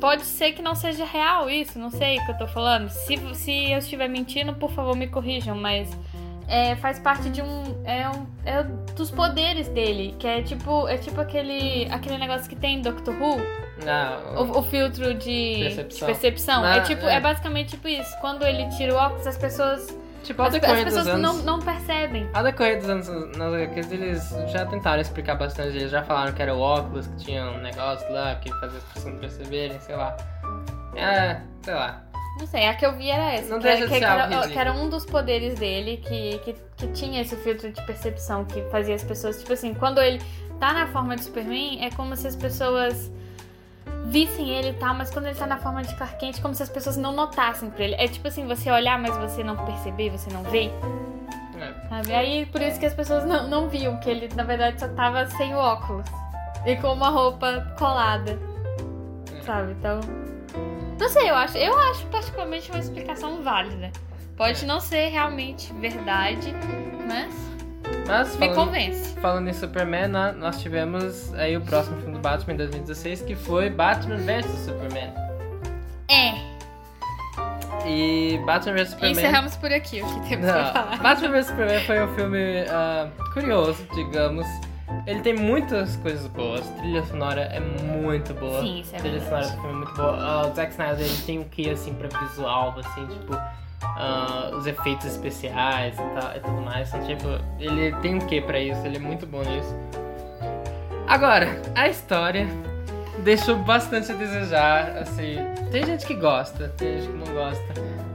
Pode ser que não seja real isso, não sei o que eu tô falando. Se, se eu estiver mentindo, por favor me corrijam, mas. É, faz parte de um é, um. é dos poderes dele, que é tipo. É tipo aquele. aquele negócio que tem em Doctor Who, Não, o, o filtro de Percepção. de percepção. Ah, é tipo, é. é. basicamente tipo isso. Quando ele tira o óculos, as pessoas. tipo, ao As, as dos pessoas anos... não, não percebem. Ao decorrer dos anos nas HQs, eles já tentaram explicar bastante. Eles já falaram que era o óculos, que tinha um negócio lá que fazia as pessoas não perceberem, sei lá. É, sei lá. Não sei, a que eu vi era essa. Não que, deixa de que, era, que era um dos poderes dele, que, que, que tinha esse filtro de percepção que fazia as pessoas. Tipo assim, quando ele tá na forma de Superman, é como se as pessoas vissem ele e tal, mas quando ele tá na forma de Clark Kent, é como se as pessoas não notassem pra ele. É tipo assim, você olhar, mas você não perceber, você não vê. É. Sabe? Aí por isso que as pessoas não, não viam que ele, na verdade, só tava sem o óculos. E com uma roupa colada. Sabe? Então. Não sei, eu acho. Eu acho particularmente uma explicação válida. Pode É. não ser realmente verdade, mas Mas me falando, convence. falando em Superman, nó- nós tivemos aí o próximo filme do Batman em 2016, que foi Batman vs Superman. É. E Batman vs E Superman. encerramos por aqui o que temos pra Não, falar. Batman vs Superman foi um filme ah, curioso, digamos. Ele tem muitas coisas boas. A trilha sonora é muito boa. Sim, isso é A trilha verdade. sonora é muito boa. Ah, o Zack Snyder ele tem um quê assim pra visual, assim, tipo. ah, os efeitos especiais e, tal, e tudo mais. Então, tipo, ele tem um quê pra isso, ele é muito bom nisso. Agora, a história deixou bastante a desejar, assim. Tem gente que gosta, tem gente que não gosta.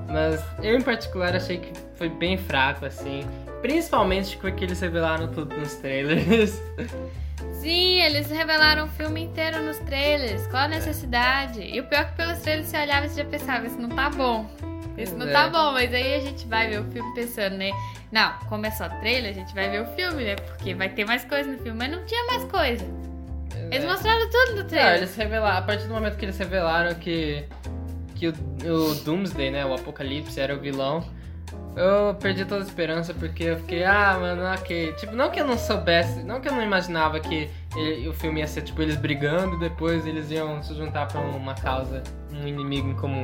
Mas eu em particular achei que foi bem fraco, assim. Principalmente porque eles revelaram tudo nos trailers. Sim, eles revelaram o filme inteiro nos trailers. Qual a necessidade? E o pior é que pelos trailers você olhava e já pensava, isso não tá bom. Isso não É. tá bom, mas aí a gente vai ver o filme pensando, né? Não, como é só trailer, a gente vai ver o filme, né? Porque vai ter mais coisa no filme, mas não tinha mais coisa. Eles mostraram tudo no Não, trailer. eles revelaram, a partir do momento que eles revelaram que, que o, o Doomsday, né, o Apocalipse era o vilão, eu perdi toda a esperança porque eu fiquei, ah, mano, ok. Tipo, não que eu não soubesse, não que eu não imaginava que ele- o filme ia ser, tipo, eles brigando e depois eles iam se juntar pra uma causa, um inimigo em comum.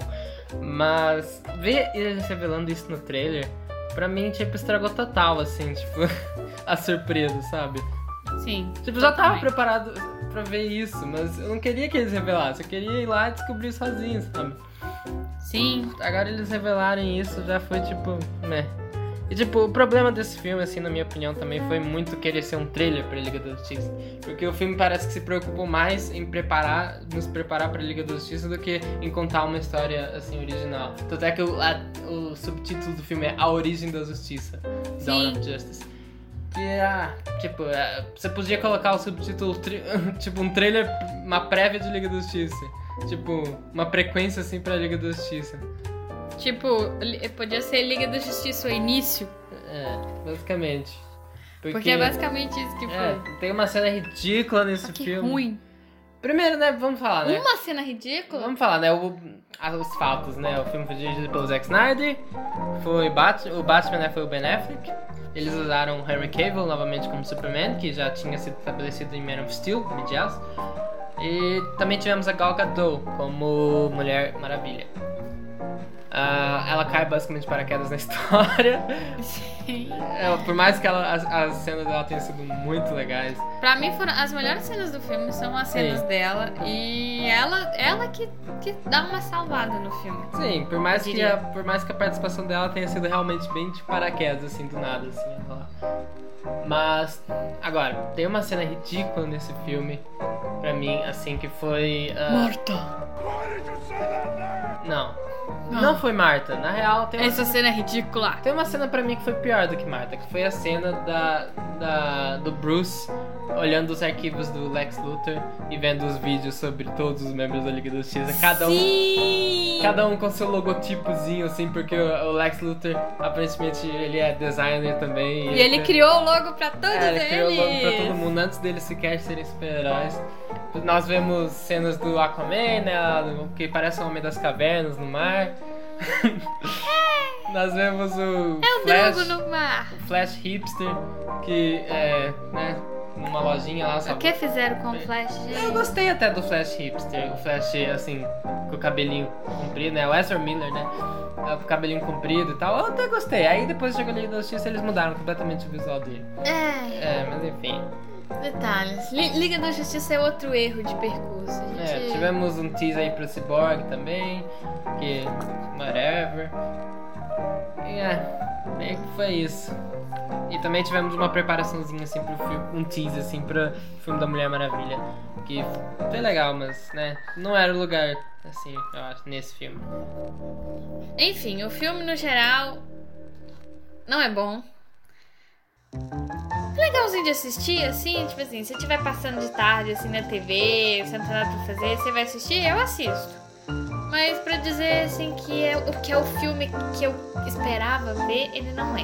Mas ver eles revelando isso no trailer, pra mim, tipo, estragou total, assim, tipo, a surpresa, sabe? Sim. Tipo, já tava preparado pra ver isso, mas eu não queria que eles revelassem, eu queria ir lá e descobrir sozinho, sabe? Sim. Agora eles revelarem isso já foi tipo, né? E tipo, o problema desse filme, assim, na minha opinião, também foi muito querer ser um trailer pra Liga da Justiça. Porque o filme parece que se preocupou mais em preparar, nos preparar pra Liga da Justiça do que em contar uma história, assim, original. Tanto é que o, a- o subtítulo do filme é A Origem da Justiça. Dawn of Justice. Que é, tipo, é, você podia colocar o subtítulo, tipo, um trailer, uma prévia de Liga da Justiça. Tipo, uma frequência, assim, pra Liga da Justiça. Tipo, podia ser Liga da Justiça o início. É, basicamente. Porque é basicamente isso que foi. É, tem uma cena ridícula nesse que filme. ruim. Primeiro, né, vamos falar, né? Uma cena ridícula. Vamos falar, né? O, os fatos, né? O filme foi dirigido pelo Zack Snyder. Foi Bat o Batman, né? Foi o Ben Affleck. Eles usaram Henry Cavill novamente como Superman, que já tinha sido estabelecido em Man of Steel, de Aço. E também tivemos a Gal Gadot como Mulher Maravilha. Ah, ela cai basicamente de paraquedas na história. É, por mais que ela, as, as cenas dela tenham sido muito legais. Pra mim, foram, as melhores cenas do filme são as cenas Sim. dela e ela, ela que, que dá uma salvada no filme. Sim, por mais, que a, por mais que a participação dela tenha sido realmente bem de paraquedas, assim, do nada, assim, ela. Mas, agora, tem uma cena ridícula nesse filme, pra mim, assim, que foi. ah, Morta! Não. Não foi Marta. Na real, tem uma, Essa cena é ridícula. tem uma cena pra mim que foi pior do que Marta, que foi a cena da, da, do Bruce olhando os arquivos do Lex Luthor e vendo os vídeos sobre todos os membros da Liga da Justiça. Cada um Sim! Cada um com seu logotipozinho, assim, porque o Lex Luthor, aparentemente, ele é designer também. E ele criou o logo pra todos é, ele eles. criou o logo pra todo mundo antes deles sequer serem super-heróis. Nós vemos cenas do Aquaman, né? Que parece o Homem das Cavernas no mar. Nós vemos o É o Flash, Drogo no mar. o Flash Hipster, que é, né, numa lojinha lá, O sabe? que fizeram com o Flash, Eu gostei até do Flash hipster, o Flash assim, com o cabelinho comprido, né? O Ezra Miller, né? Com o cabelinho comprido e tal. Eu até gostei. Aí depois chegou Liga da Justiça eles mudaram completamente o visual dele. É, É, mas enfim. detalhes. Li- Liga da Justiça é outro erro de percurso. É, gente... tivemos um teaser aí pro Cyborg também, que whatever. É, meio que foi isso. E também tivemos uma preparaçãozinha assim pro filme, um teaser assim pro filme da Mulher Maravilha. Que foi legal, mas né, não era o lugar, assim, eu acho, nesse filme. Enfim, o filme no geral não é bom. Legalzinho de assistir, assim, tipo assim, se estiver passando de tarde assim na TV, nada pra fazer, você vai assistir, eu assisto. Mas pra dizer assim que é o que é o filme que eu esperava ver, ele não é.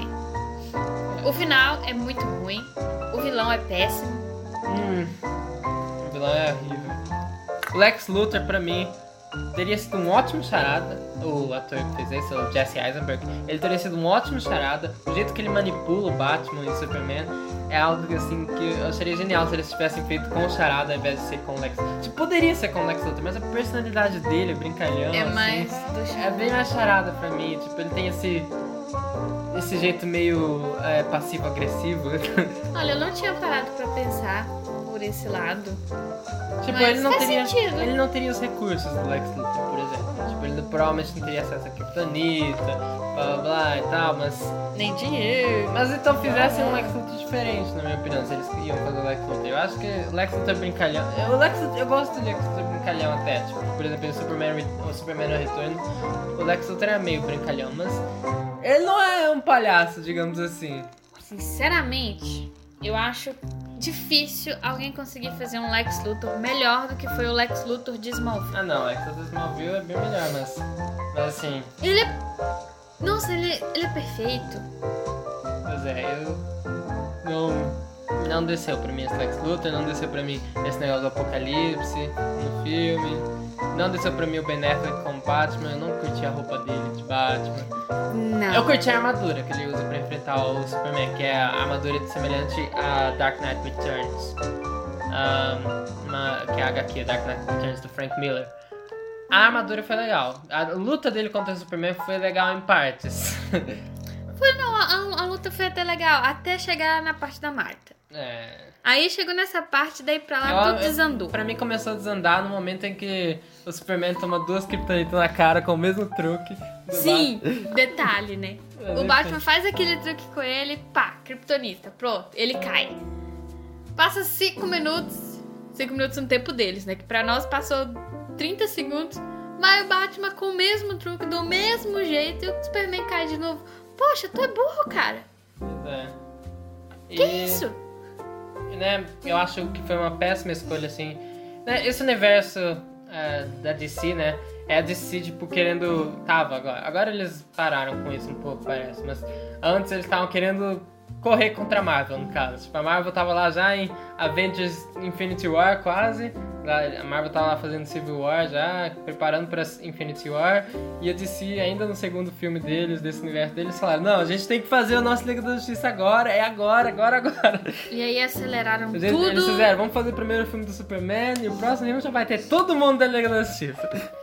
O final é muito ruim, o vilão é péssimo. Hum, o vilão é horrível. Lex Luthor, pra mim, teria sido um ótimo charada. O ator que fez esse, o Jesse Eisenberg, ele teria sido um ótimo charada. O jeito que ele manipula o Batman e o Superman é algo que, assim, que eu acharia genial se eles tivessem feito com o charada ao invés de ser com o Lex. Tipo, poderia ser com o Lex Luthor, mas a personalidade dele, brincalhão, É assim, mais do é bem mais charada pra mim. Tipo, ele tem esse. Esse jeito meio é, passivo-agressivo. Olha, eu não tinha parado pra pensar por esse lado. Tipo, Mas ele não teria. sentido. Ele não teria os recursos do Lex Luthor, por exemplo. Tipo, ele provavelmente não teria acesso a Kryptonita, blá blá blá e tal, mas. Nem dinheiro. Mas então fizessem um Lex Luthor diferente, na minha opinião, se eles iam fazer o Lex Luthor. Eu acho que o Lex Luthor é brincalhão. O Lex Luthor, eu gosto do Lex Luthor brincalhão até. Tipo, por exemplo, o Superman, o Superman no Retorno, o Lex Luthor é meio brincalhão, mas. Ele não é um palhaço, digamos assim. Sinceramente, eu acho difícil alguém conseguir fazer um Lex Luthor melhor do que foi o Lex Luthor de Smallville. Ah não, o Lex Luthor Smallville é bem melhor, mas. Mas assim. Ele é. Nossa, ele, ele é perfeito. Pois é, eu. Não. Não desceu pra mim esse Lex Luthor, não desceu pra mim esse negócio do apocalipse no filme. Não desceu pra mim o Ben Affleck como Batman, eu não curti a roupa dele de Batman. Não. Eu curti a armadura que ele usa pra enfrentar o Superman, que é a armadura semelhante a Dark Knight Returns. Ahn, uma- que é a HQ, Dark Knight Returns do Frank Miller. A armadura foi legal. A luta dele contra o Superman foi legal em partes. Foi, não, a, a- a luta foi até legal, até chegar na parte da Marta. É. Aí chegou nessa parte, daí pra lá Eu- tudo desandou. Pra mim começou a desandar no momento em que o Superman toma duas kryptonitas na cara com o mesmo truque. Sim, detalhe, né? É, O Batman faz aquele truque com ele, pá, kryptonita, pronto, ele cai. Passa 5 minutos, 5 minutos no tempo deles, né? Que pra nós passou 30 segundos. Vai o Batman com o mesmo truque, do mesmo jeito, e o Superman cai de novo. Poxa, tu é burro, cara. Batman. É. Que E- isso? Né, eu acho que foi uma péssima escolha, assim. Né, esse universo é, da DC, né, é a DC, tipo, querendo... Tava agora. Agora eles pararam com isso um pouco, parece. Mas antes eles estavam querendo correr contra a Marvel, no caso. Tipo, a Marvel tava lá já em Avengers Infinity War quase. A Marvel tava lá fazendo Civil War já, preparando pra Infinity War. E a DC, ainda no segundo filme deles, desse universo deles, falaram: Não, a gente tem que fazer o nosso Liga da Justiça agora, é agora, agora, agora. E aí aceleraram A gente- tudo. Eles fizeram, vamos fazer o primeiro filme do Superman e o próximo filme já vai ter todo mundo da Liga da Justiça.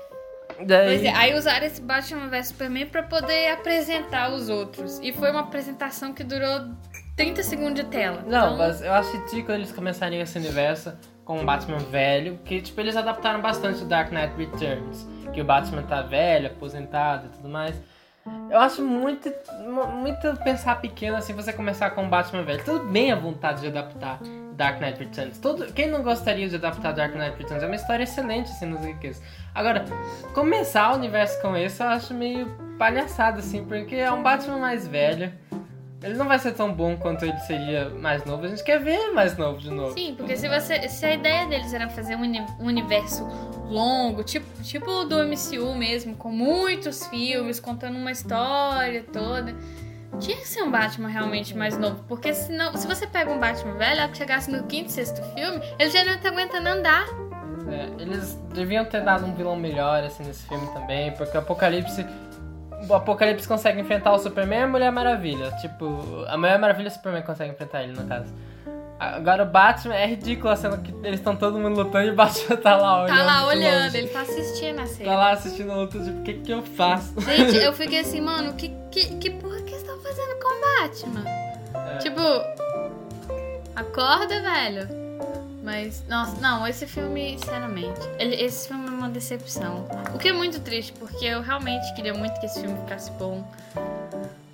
Daí, Pois é, aí usaram esse Batman vs Superman pra poder apresentar os outros. E foi uma apresentação que durou 30 segundos de tela. Não, Então, mas eu acho ridículo eles começarem esse universo com um Batman velho, porque, tipo, eles adaptaram bastante o Dark Knight Returns, que o Batman tá velho, aposentado e tudo mais. Eu acho muito, mu- muito pensar pequeno, assim, você começar com um Batman velho. Tudo bem a vontade de adaptar Dark Knight Returns. Todo, quem não gostaria de adaptar Dark Knight Returns? É uma história excelente, assim, nos HQs. Agora, começar o universo com esse eu acho meio palhaçado, assim, porque é um Batman mais velho. Ele não vai ser tão bom quanto ele seria mais novo. A gente quer ver mais novo de novo. Sim, porque se você. Se a ideia deles era fazer um, uni- universo longo, tipo, tipo o do MCU mesmo, com muitos filmes, contando uma história toda. Tinha que ser um Batman realmente mais novo. Porque senão, se você pega um Batman velho, ela que chegasse no quinto, sexto filme, ele já não tá aguentando andar. É, eles deviam ter dado um vilão melhor assim nesse filme também, porque o Apocalipse. O Apocalipse consegue enfrentar o Superman e a Mulher Maravilha. Tipo, a Mulher Maravilha e o Superman conseguem enfrentar ele, no caso. Agora o Batman é ridículo cena que eles estão todo mundo lutando e o Batman tá lá olhando. Tá lá olhando, longe. ele tá assistindo a Tá cena. lá assistindo a luta, tipo, o que que eu faço? Gente, eu fiquei assim, mano, que, que, que porra que eles estão fazendo com o Batman? É. Tipo, acorda, velho. Mas, nossa, não, esse filme, sinceramente, ele- esse filme é uma decepção. O que é muito triste, porque eu realmente queria muito que esse filme ficasse bom.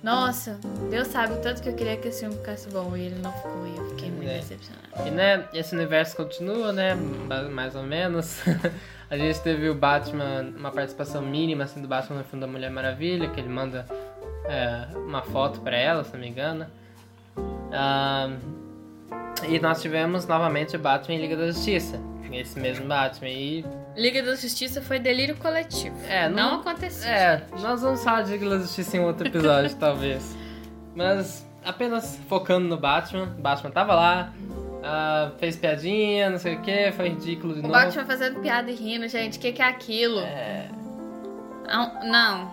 Nossa, Deus sabe o tanto que eu queria que esse filme ficasse bom e ele não ficou e eu fiquei muito É. decepcionada. E né, esse universo continua, né? Mais ou menos. A gente teve o Batman, uma participação mínima assim, do Batman no filme da Mulher Maravilha, que ele manda é, uma foto pra ela, se não me engano. Ah, e nós tivemos novamente o Batman em Liga da Justiça. Esse mesmo Batman. E Liga da Justiça foi delírio coletivo. É, não, não- aconteceu. É, nós vamos falar de Liga da Justiça em outro episódio, talvez. Mas apenas focando no Batman. Batman tava lá, ah, fez piadinha, não sei o que, foi ridículo de O novo. Batman fazendo piada e rindo, gente, o que, que é aquilo? É, Não, não,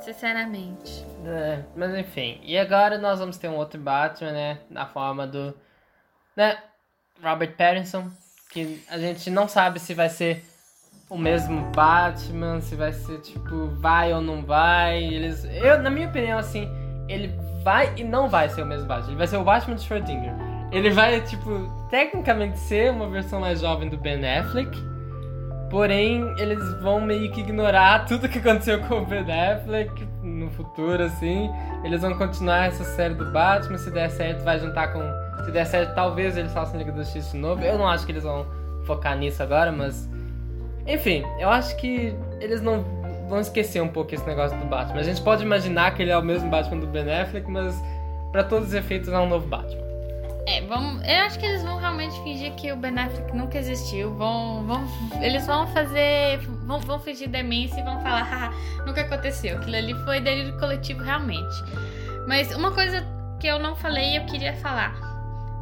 sinceramente. é, mas enfim. E agora nós vamos ter um outro Batman, né? Na forma do. Né? Robert Pattinson. Que a gente não sabe se vai ser o mesmo Batman, se vai ser tipo, vai ou não vai. Eles. Eu, na minha opinião, assim, ele vai e não vai ser o mesmo Batman. Ele vai ser o Batman de Schrödinger. Ele vai, tipo, tecnicamente ser uma versão mais jovem do Ben Affleck. Porém, eles vão meio que ignorar tudo que aconteceu com o Ben Affleck no futuro, assim. Eles vão continuar essa série do Batman. Se der certo, vai juntar com. Se der certo, talvez eles façam Liga da Justiça de novo. Eu não acho que eles vão focar nisso agora, mas. Enfim, eu acho que eles não vão esquecer um pouco esse negócio do Batman. A gente pode imaginar que ele é o mesmo Batman do Ben Affleck, mas para todos os efeitos é um novo Batman. É, vamos, eu acho que eles vão realmente fingir que o Ben Affleck nunca existiu. Vão, vão, eles vão fazer. Vão, vão fingir demência e vão falar, haha, nunca aconteceu. Aquilo ali foi delírio coletivo realmente. Mas uma coisa que eu não falei e eu queria falar.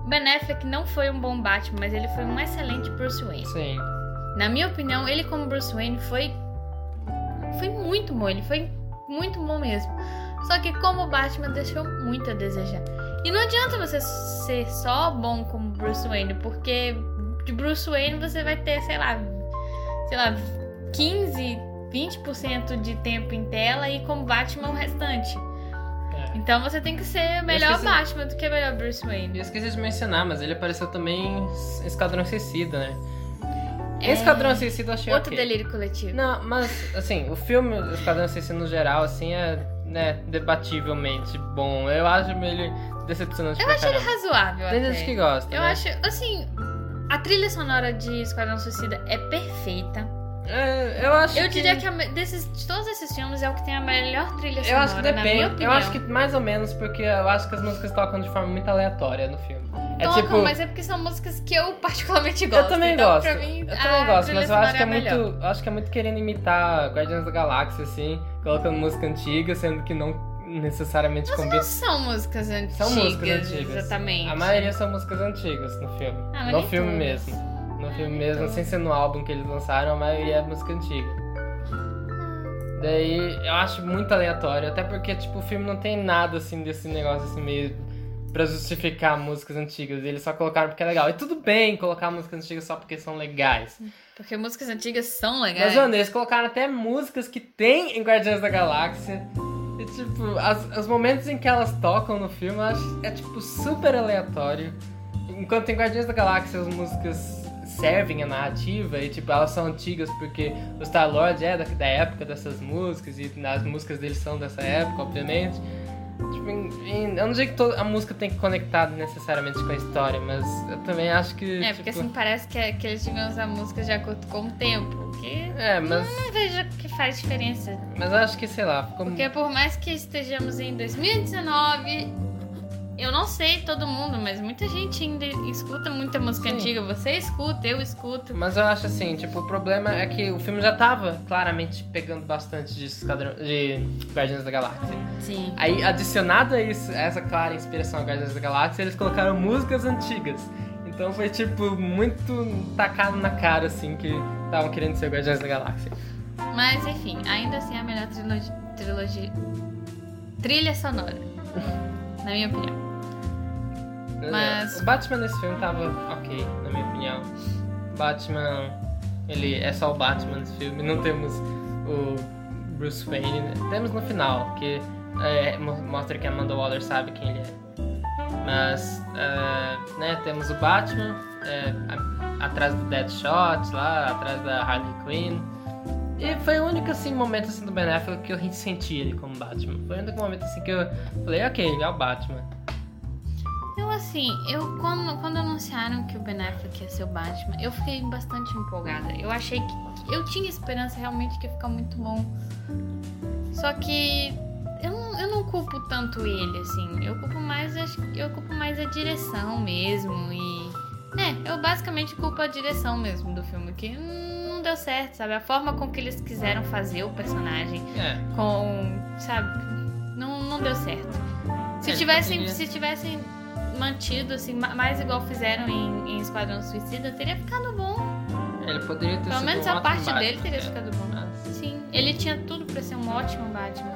Ben Affleck não foi um bom Batman, mas ele foi um excelente Bruce Wayne. Sim. Na minha opinião, ele como Bruce Wayne foi foi muito bom, ele foi muito bom mesmo. Só que como Batman deixou muito a desejar. E não adianta você ser só bom como Bruce Wayne, porque de Bruce Wayne você vai ter, sei lá, sei lá, 15, 20% de tempo em tela e como Batman o restante. É. Então você tem que ser melhor esqueci- Batman do que melhor Bruce Wayne. Eu esqueci de mencionar, mas ele apareceu também em Esquadrão Suicida, né? É. Esquadrão Suicida eu achei Outro ok. delírio coletivo. Não, mas, assim, o filme Esquadrão Suicida no geral, assim, é, né, debativelmente bom. Eu acho ele decepcionante Eu pra acho ele caramba. razoável Tem até. gente que gosta, Eu né? acho, assim, a trilha sonora de Esquadrão Suicida é perfeita. É, eu acho Eu que... diria que a desses, de todos esses filmes é o que tem a melhor trilha Eu sonora, acho que depende. Eu acho que mais ou menos, porque eu acho que as músicas tocam de forma muito aleatória no filme. É Tocam, tipo. mas é porque são músicas que eu particularmente gosto. Eu também então, gosto. Mim, eu também gosto, mas eu acho que é sonora muito. melhor. Eu acho que é muito querendo imitar Guardiões da Galáxia, assim, colocando música antiga, sendo que não, necessariamente Mas combinam. não são músicas antigas. São músicas antigas. Exatamente. A maioria são músicas antigas no filme. Ah, no filme todas. mesmo. No Ah, filme mesmo, todas. sem ser no álbum que eles lançaram, a maioria é música antiga. Daí eu acho muito aleatório, até porque tipo, o filme não tem nada assim desse negócio assim meio pra justificar músicas antigas. Eles só colocaram porque é legal. E tudo bem colocar músicas antigas só porque são legais. Porque músicas antigas são legais. Mas, mano, eles colocaram até músicas que tem em Guardiões da Galáxia. E, tipo, as- os momentos em que elas tocam no filme, acho, é, tipo, super aleatório. Enquanto em Guardiões da Galáxia as músicas servem a narrativa e, tipo, elas são antigas porque o Star-Lord é da, da época dessas músicas e as músicas deles são dessa época, obviamente. Tipo, eu não digo que toda a música tem que conectar necessariamente com a história, mas eu também acho que. É, porque tipo, assim parece que, é- que eles deviam usar músicas de acordo com o tempo. Que É, mas, eu não vejo que faz diferença. mas eu acho que, sei lá, ficou Porque por mais que estejamos em 2019, eu não sei todo mundo, mas muita gente ainda escuta muita música Sim. antiga. Você escuta, eu escuto. Mas eu acho assim, tipo, o problema é que o filme já tava claramente pegando bastante de, Esquadrão, de Guardiões da Galáxia. Sim. Aí, adicionado a isso, essa clara inspiração a Guardiões da Galáxia, eles colocaram músicas antigas. Então foi, tipo, muito tacado na cara, assim, que estavam querendo ser Guardiões da Galáxia. Mas enfim, ainda assim é a melhor trilogia. trilogia trilha sonora. na minha opinião. Mas, o Batman nesse filme tava ok, na minha opinião. Batman, ele é só o Batman nesse filme, não temos o Bruce Wayne. né? Temos no final, que é, mo- mostra que a Amanda Waller sabe quem ele é. Mas, é, né, temos o Batman é, a- atrás do Deadshot lá, atrás da Harley Quinn. E foi o único assim, momento assim, do Ben Affleck que eu senti ele como Batman. Foi o único momento assim que eu falei, ok, ele é o Batman. Assim, eu quando, quando anunciaram que o Ben Affleck ia ser o Batman, eu fiquei bastante empolgada. Eu achei que. Eu tinha esperança realmente que ia ficar muito bom. Só que eu não, eu não culpo tanto ele, assim. Eu culpo mais que eu culpo mais a direção mesmo. E. Né, eu basicamente culpo a direção mesmo do filme, que não deu certo, sabe? A forma com que eles quiseram fazer o personagem É. com. sabe? Não, não deu certo. Se É, tivessem, se tivessem mantido assim, ma- mais igual fizeram em, em Esquadrão Suicida, teria ficado bom. Ele poderia ter Pelo sido menos um a parte Batman, dele teria é. ficado bom. Mas, Sim, ele tinha tudo pra ser um ótimo Batman.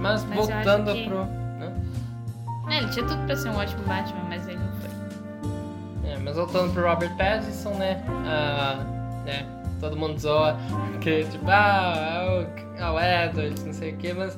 mas Mas voltando que- pro. né? É, ele tinha tudo pra ser um ótimo Batman, mas ele não foi. É, mas voltando pro Robert Pattinson, né? Ah, né? Todo mundo zoa que, tipo, ah, é o, é o Edward, não sei o que, mas.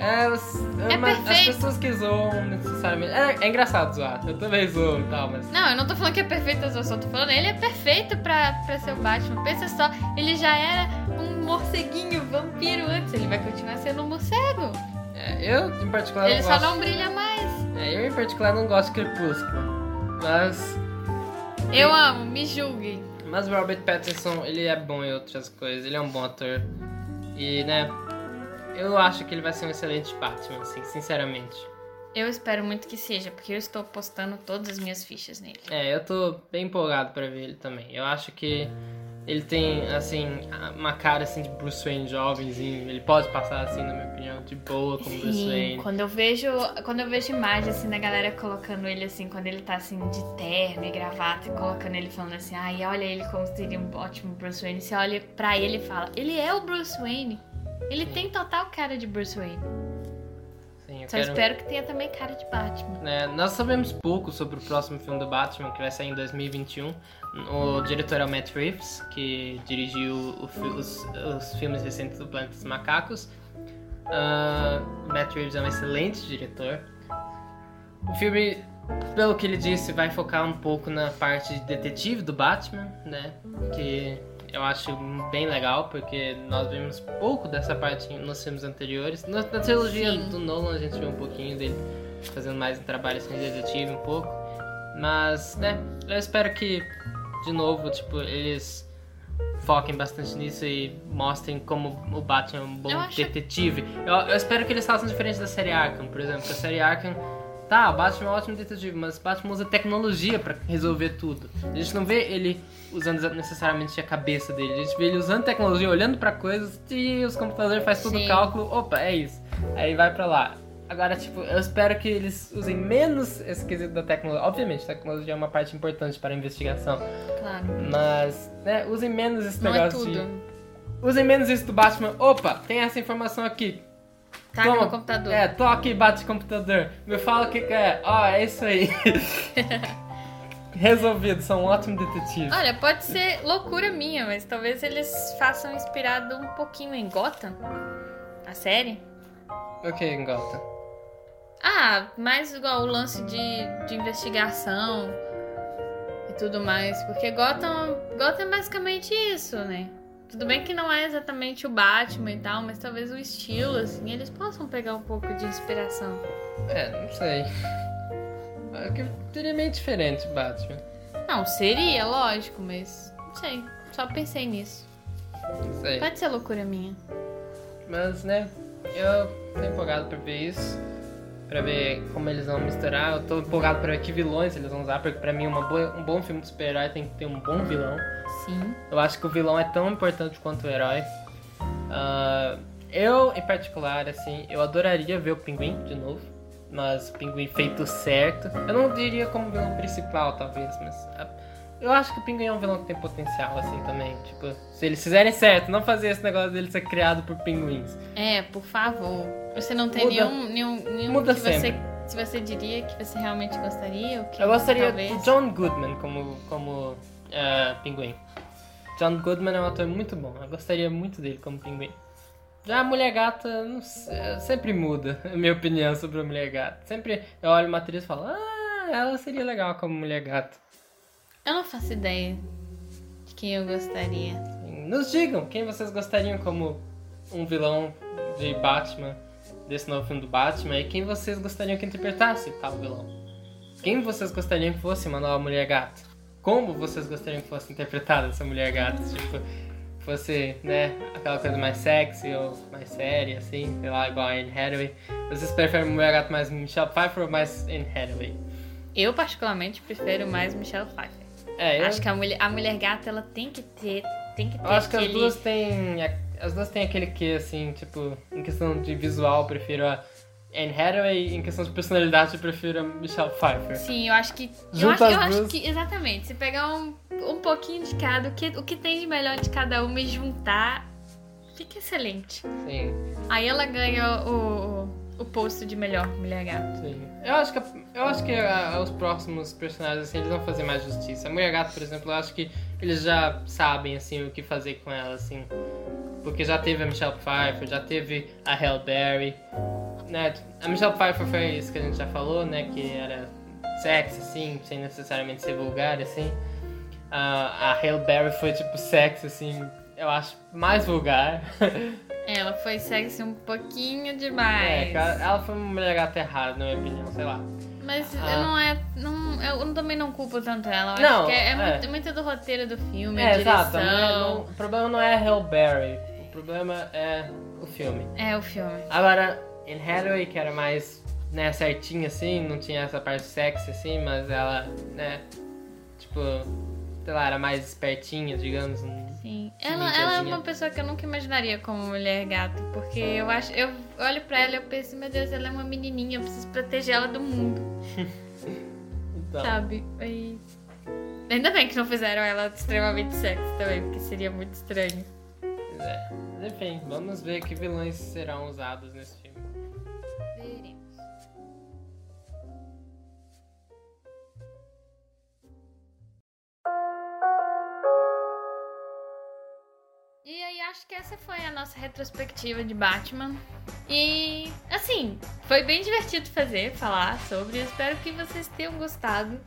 É, as, É uma- as pessoas que zoam necessariamente. É, é engraçado zoar, eu também zoo e tal, mas. Não, eu não tô falando que é perfeito a zoação, tô falando, ele é perfeito pra, pra ser o Batman. Pensa só, ele já era um morceguinho, vampiro antes, ele vai continuar sendo um morcego. É, eu, em particular, Ele não só gosto. não brilha mais. É, eu, em particular, não gosto de Crepúsculo. Mas. Eu amo, me julguem. Mas o Robert Pattinson, ele é bom em outras coisas, ele é um bom ator. E, né, eu acho que ele vai ser um excelente Batman, assim, sinceramente. Eu espero muito que seja, porque eu estou postando todas as minhas fichas nele. É, eu tô bem empolgado pra ver ele também. Eu acho que ele tem, assim, uma cara, assim, de Bruce Wayne jovenzinho. Ele pode passar, assim, na minha opinião, de boa como Bruce Sim, Wayne. quando eu vejo, quando eu vejo imagens assim da galera colocando ele assim, quando ele tá assim de terno e gravata, e colocando ele falando assim, ai, olha ele como seria um ótimo Bruce Wayne. Você olha pra ele e fala, ele é o Bruce Wayne. Ele tem total cara de Bruce Wayne. Sim, eu Só quero... espero que tenha também cara de Batman. É, nós sabemos pouco sobre o próximo filme do Batman, que vai sair em 2021. O diretor é o Matt Reeves, que dirigiu o os, os filmes recentes do Planeta dos Macacos. O Matt Reeves é um excelente diretor. O filme, pelo que ele disse, vai focar um pouco na parte de detetive do Batman, né? Que eu acho bem legal, porque nós vimos pouco dessa parte nos filmes anteriores. Na, na trilogia Sim. do Nolan a gente viu um pouquinho dele fazendo mais um trabalho assim, de detetive um pouco. Mas, né, eu espero que, de novo, tipo, eles foquem bastante nisso e mostrem como o Batman é um bom Eu acho- detetive. Eu, eu espero que eles façam diferente da série Arkham, por exemplo. A série Arkham, tá, o Batman é um ótimo detetive, mas o Batman usa tecnologia pra resolver tudo. A gente não vê ele usando necessariamente a cabeça dele, a gente vê ele usando tecnologia, olhando pra coisas e os computadores fazem todo o cálculo, opa, é isso. Aí vai pra lá. Agora, tipo, eu espero que eles usem menos esse quesito da tecnologia. Obviamente, a tecnologia é uma parte importante para a investigação. Claro. Mas, né, usem menos esse Não é negócio tudo. de. Usem menos isso do Batman. Opa, tem essa informação aqui. Taca Toma. no computador. É, toque e bate computador. Me fala o que, que é. Ó, é isso aí. Resolvido, são um ótimo detetive. Olha, pode ser loucura minha, mas talvez eles façam inspirado um pouquinho em Gotham. A série. Ok, Gotham. Ah, mais igual o lance de, de investigação e tudo mais. Porque Gotham, Gotham é basicamente isso, né? Tudo bem que não é exatamente o Batman e tal, mas talvez o estilo, assim, eles possam pegar um pouco de inspiração. É, não sei. Acho que seria meio diferente o Batman. Não, seria, lógico, mas não sei. Só pensei nisso. Não sei. Pode ser loucura minha. Mas, né, eu tô empolgado pra ver isso. Pra ver como eles vão misturar. Eu tô empolgado pra ver que vilões eles vão usar, porque pra mim uma boa- um bom filme de super-herói tem que ter um bom vilão. Sim. Eu acho que o vilão é tão importante quanto o herói. Ah, eu, em particular, assim, eu adoraria ver o Pinguim de novo. Mas o Pinguim feito certo. Eu não diria como vilão principal, talvez, mas... ah, eu acho que o Pinguim é um vilão que tem potencial, assim, também. Tipo, se eles fizerem certo, não fazer esse negócio dele ser criado por pinguins. É, por favor. Você não tem Muda- nenhum, nenhum, nenhum muda que você, sempre. se você diria que você realmente gostaria? Ou que Eu gostaria talvez... do John Goodman como, como ah, pinguim. John Goodman é um ator muito bom. Eu gostaria muito dele como pinguim. Já a Mulher Gata, não sei, sempre muda a minha opinião sobre a Mulher Gata. Sempre eu olho uma atriz e falo, ah, ela seria legal como Mulher Gata. Eu não faço ideia de quem eu gostaria. Nos digam quem vocês gostariam como um vilão de Batman, desse novo filme do Batman, e quem vocês gostariam que interpretasse tal vilão. Quem vocês gostariam que fosse uma nova Mulher Gata? Como vocês gostariam que fosse interpretada essa Mulher Gata? Tipo, fosse, né, aquela coisa mais sexy ou mais séria, assim, sei lá, igual a Anne Hathaway. Vocês preferem Mulher Gata mais Michelle Pfeiffer ou mais Anne Hathaway? Eu, particularmente, prefiro mais Michelle Pfeiffer. É, eu, Acho que a mulher, a mulher gata, ela tem que ter... Tem que ter eu acho que as aquele... duas têm. As duas têm aquele que, assim, tipo, em questão de visual, eu prefiro a Anne Hathaway, em questão de personalidade, eu prefiro a Michelle Pfeiffer. Sim, eu acho que. Eu acho, eu acho que. Exatamente. Se pegar um, um pouquinho de cada, o que, o que tem de melhor de cada uma e juntar, fica excelente. Sim, Aí ela ganha o, o, o posto de melhor mulher gata. sim. Eu acho que, eu acho que ah, os próximos personagens, assim, eles vão fazer mais justiça. A Mulher Gata, por exemplo, eu acho que eles já sabem, assim, o que fazer com ela, assim. Porque já teve a Michelle Pfeiffer, já teve a Halle Berry, né? A Michelle Pfeiffer foi isso que a gente já falou, né? Que era sexy, assim, sem necessariamente ser vulgar, assim. A, a Halle Berry foi, tipo, sexy, assim, eu acho mais vulgar. Ela foi sexy um pouquinho é, demais. cara, ela foi uma mulher gata errada, na minha opinião, sei lá. Mas Ah. eu não é. Não, eu também não culpo tanto ela. Eu Não, acho que é, é é. Muito, muito do roteiro do filme, É, exato. direção. não é- não- o problema não é a Halle Berry, o problema é o filme. É o filme. Agora, Anne Hathaway, que era mais, né, certinha assim, não tinha essa parte sexy assim, mas ela, né, tipo, sei lá, era mais espertinha, digamos. Sim. Ela, ela é uma pessoa que eu nunca imaginaria como mulher gato. Porque eu acho. Eu olho pra ela e eu penso, meu Deus, ela é uma menininha, eu preciso proteger ela do mundo, Então, sabe? E... Ainda bem que não fizeram ela extremamente sexy também, porque seria muito estranho. pois é. Mas, enfim, vamos ver que vilões serão usados nesse E aí, acho que essa foi a nossa retrospectiva de Batman. E, assim, foi bem divertido fazer, falar sobre. Eu espero que vocês tenham gostado.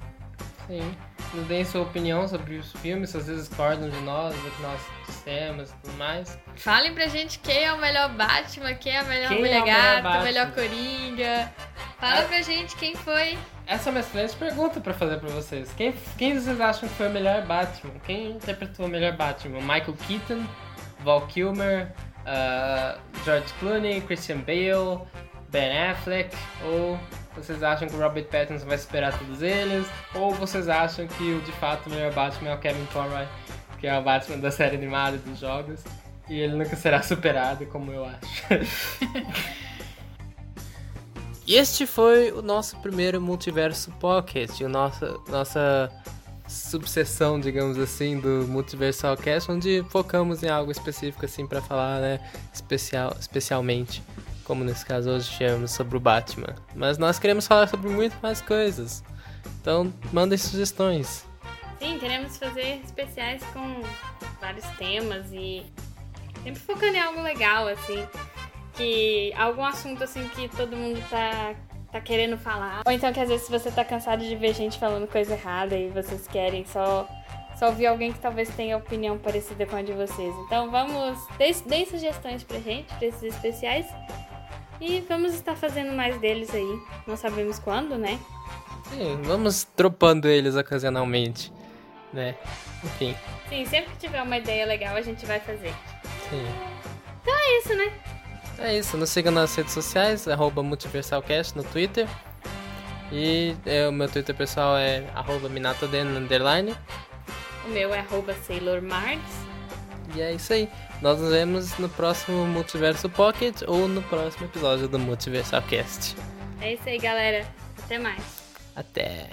Sim. Nos deem sua opinião sobre os filmes, se vocês discordam de nós, do que nós dissemos e tudo mais. Falem pra gente quem é o melhor Batman, quem é a melhor Quem é Mulher o melhor Gata, o melhor Coringa. Fala Ah. pra gente quem foi. Essa é uma excelente pergunta pra fazer pra vocês. Quem, quem vocês acham que foi o melhor Batman? Quem interpretou o melhor Batman? Michael Keaton, Val Kilmer, ah, George Clooney, Christian Bale, Ben Affleck? Ou vocês acham que o Robert Pattinson vai superar todos eles? Ou vocês acham que o de fato o melhor Batman é o Kevin Conroy, que é o Batman da série animada dos jogos? E ele nunca será superado, como eu acho. Este foi o nosso primeiro Multiverso Pocket, o nosso, nossa subseção, digamos assim, do Multiversal Cast, onde focamos em algo específico assim para falar, né, especial, especialmente, como nesse caso hoje tivemos sobre o Batman. Mas nós queremos falar sobre muito mais coisas. Então, mandem sugestões. Sim, queremos fazer especiais com vários temas e sempre focando em algo legal, assim. Que algum assunto assim que todo mundo tá, tá querendo falar. Ou então que às vezes você tá cansado de ver gente falando coisa errada e vocês querem só, só ouvir alguém que talvez tenha opinião parecida com a de vocês. Então vamos. Deem sugestões pra gente, pra esses especiais. E vamos estar fazendo mais deles aí. Não sabemos quando, né? Sim, vamos dropando eles ocasionalmente, né? Enfim. Sim, sempre que tiver uma ideia legal a gente vai fazer. Sim. Então é isso, né? É isso, nos siga nas redes sociais, arroba multiversalcast no Twitter. E é, o meu Twitter pessoal é arroba minatoden, underline. O meu é arroba SailorMars. E é isso aí. Nós nos vemos no próximo Multiverso Pocket ou no próximo episódio do Multiversal Cast. É isso aí, galera. Até mais. Até.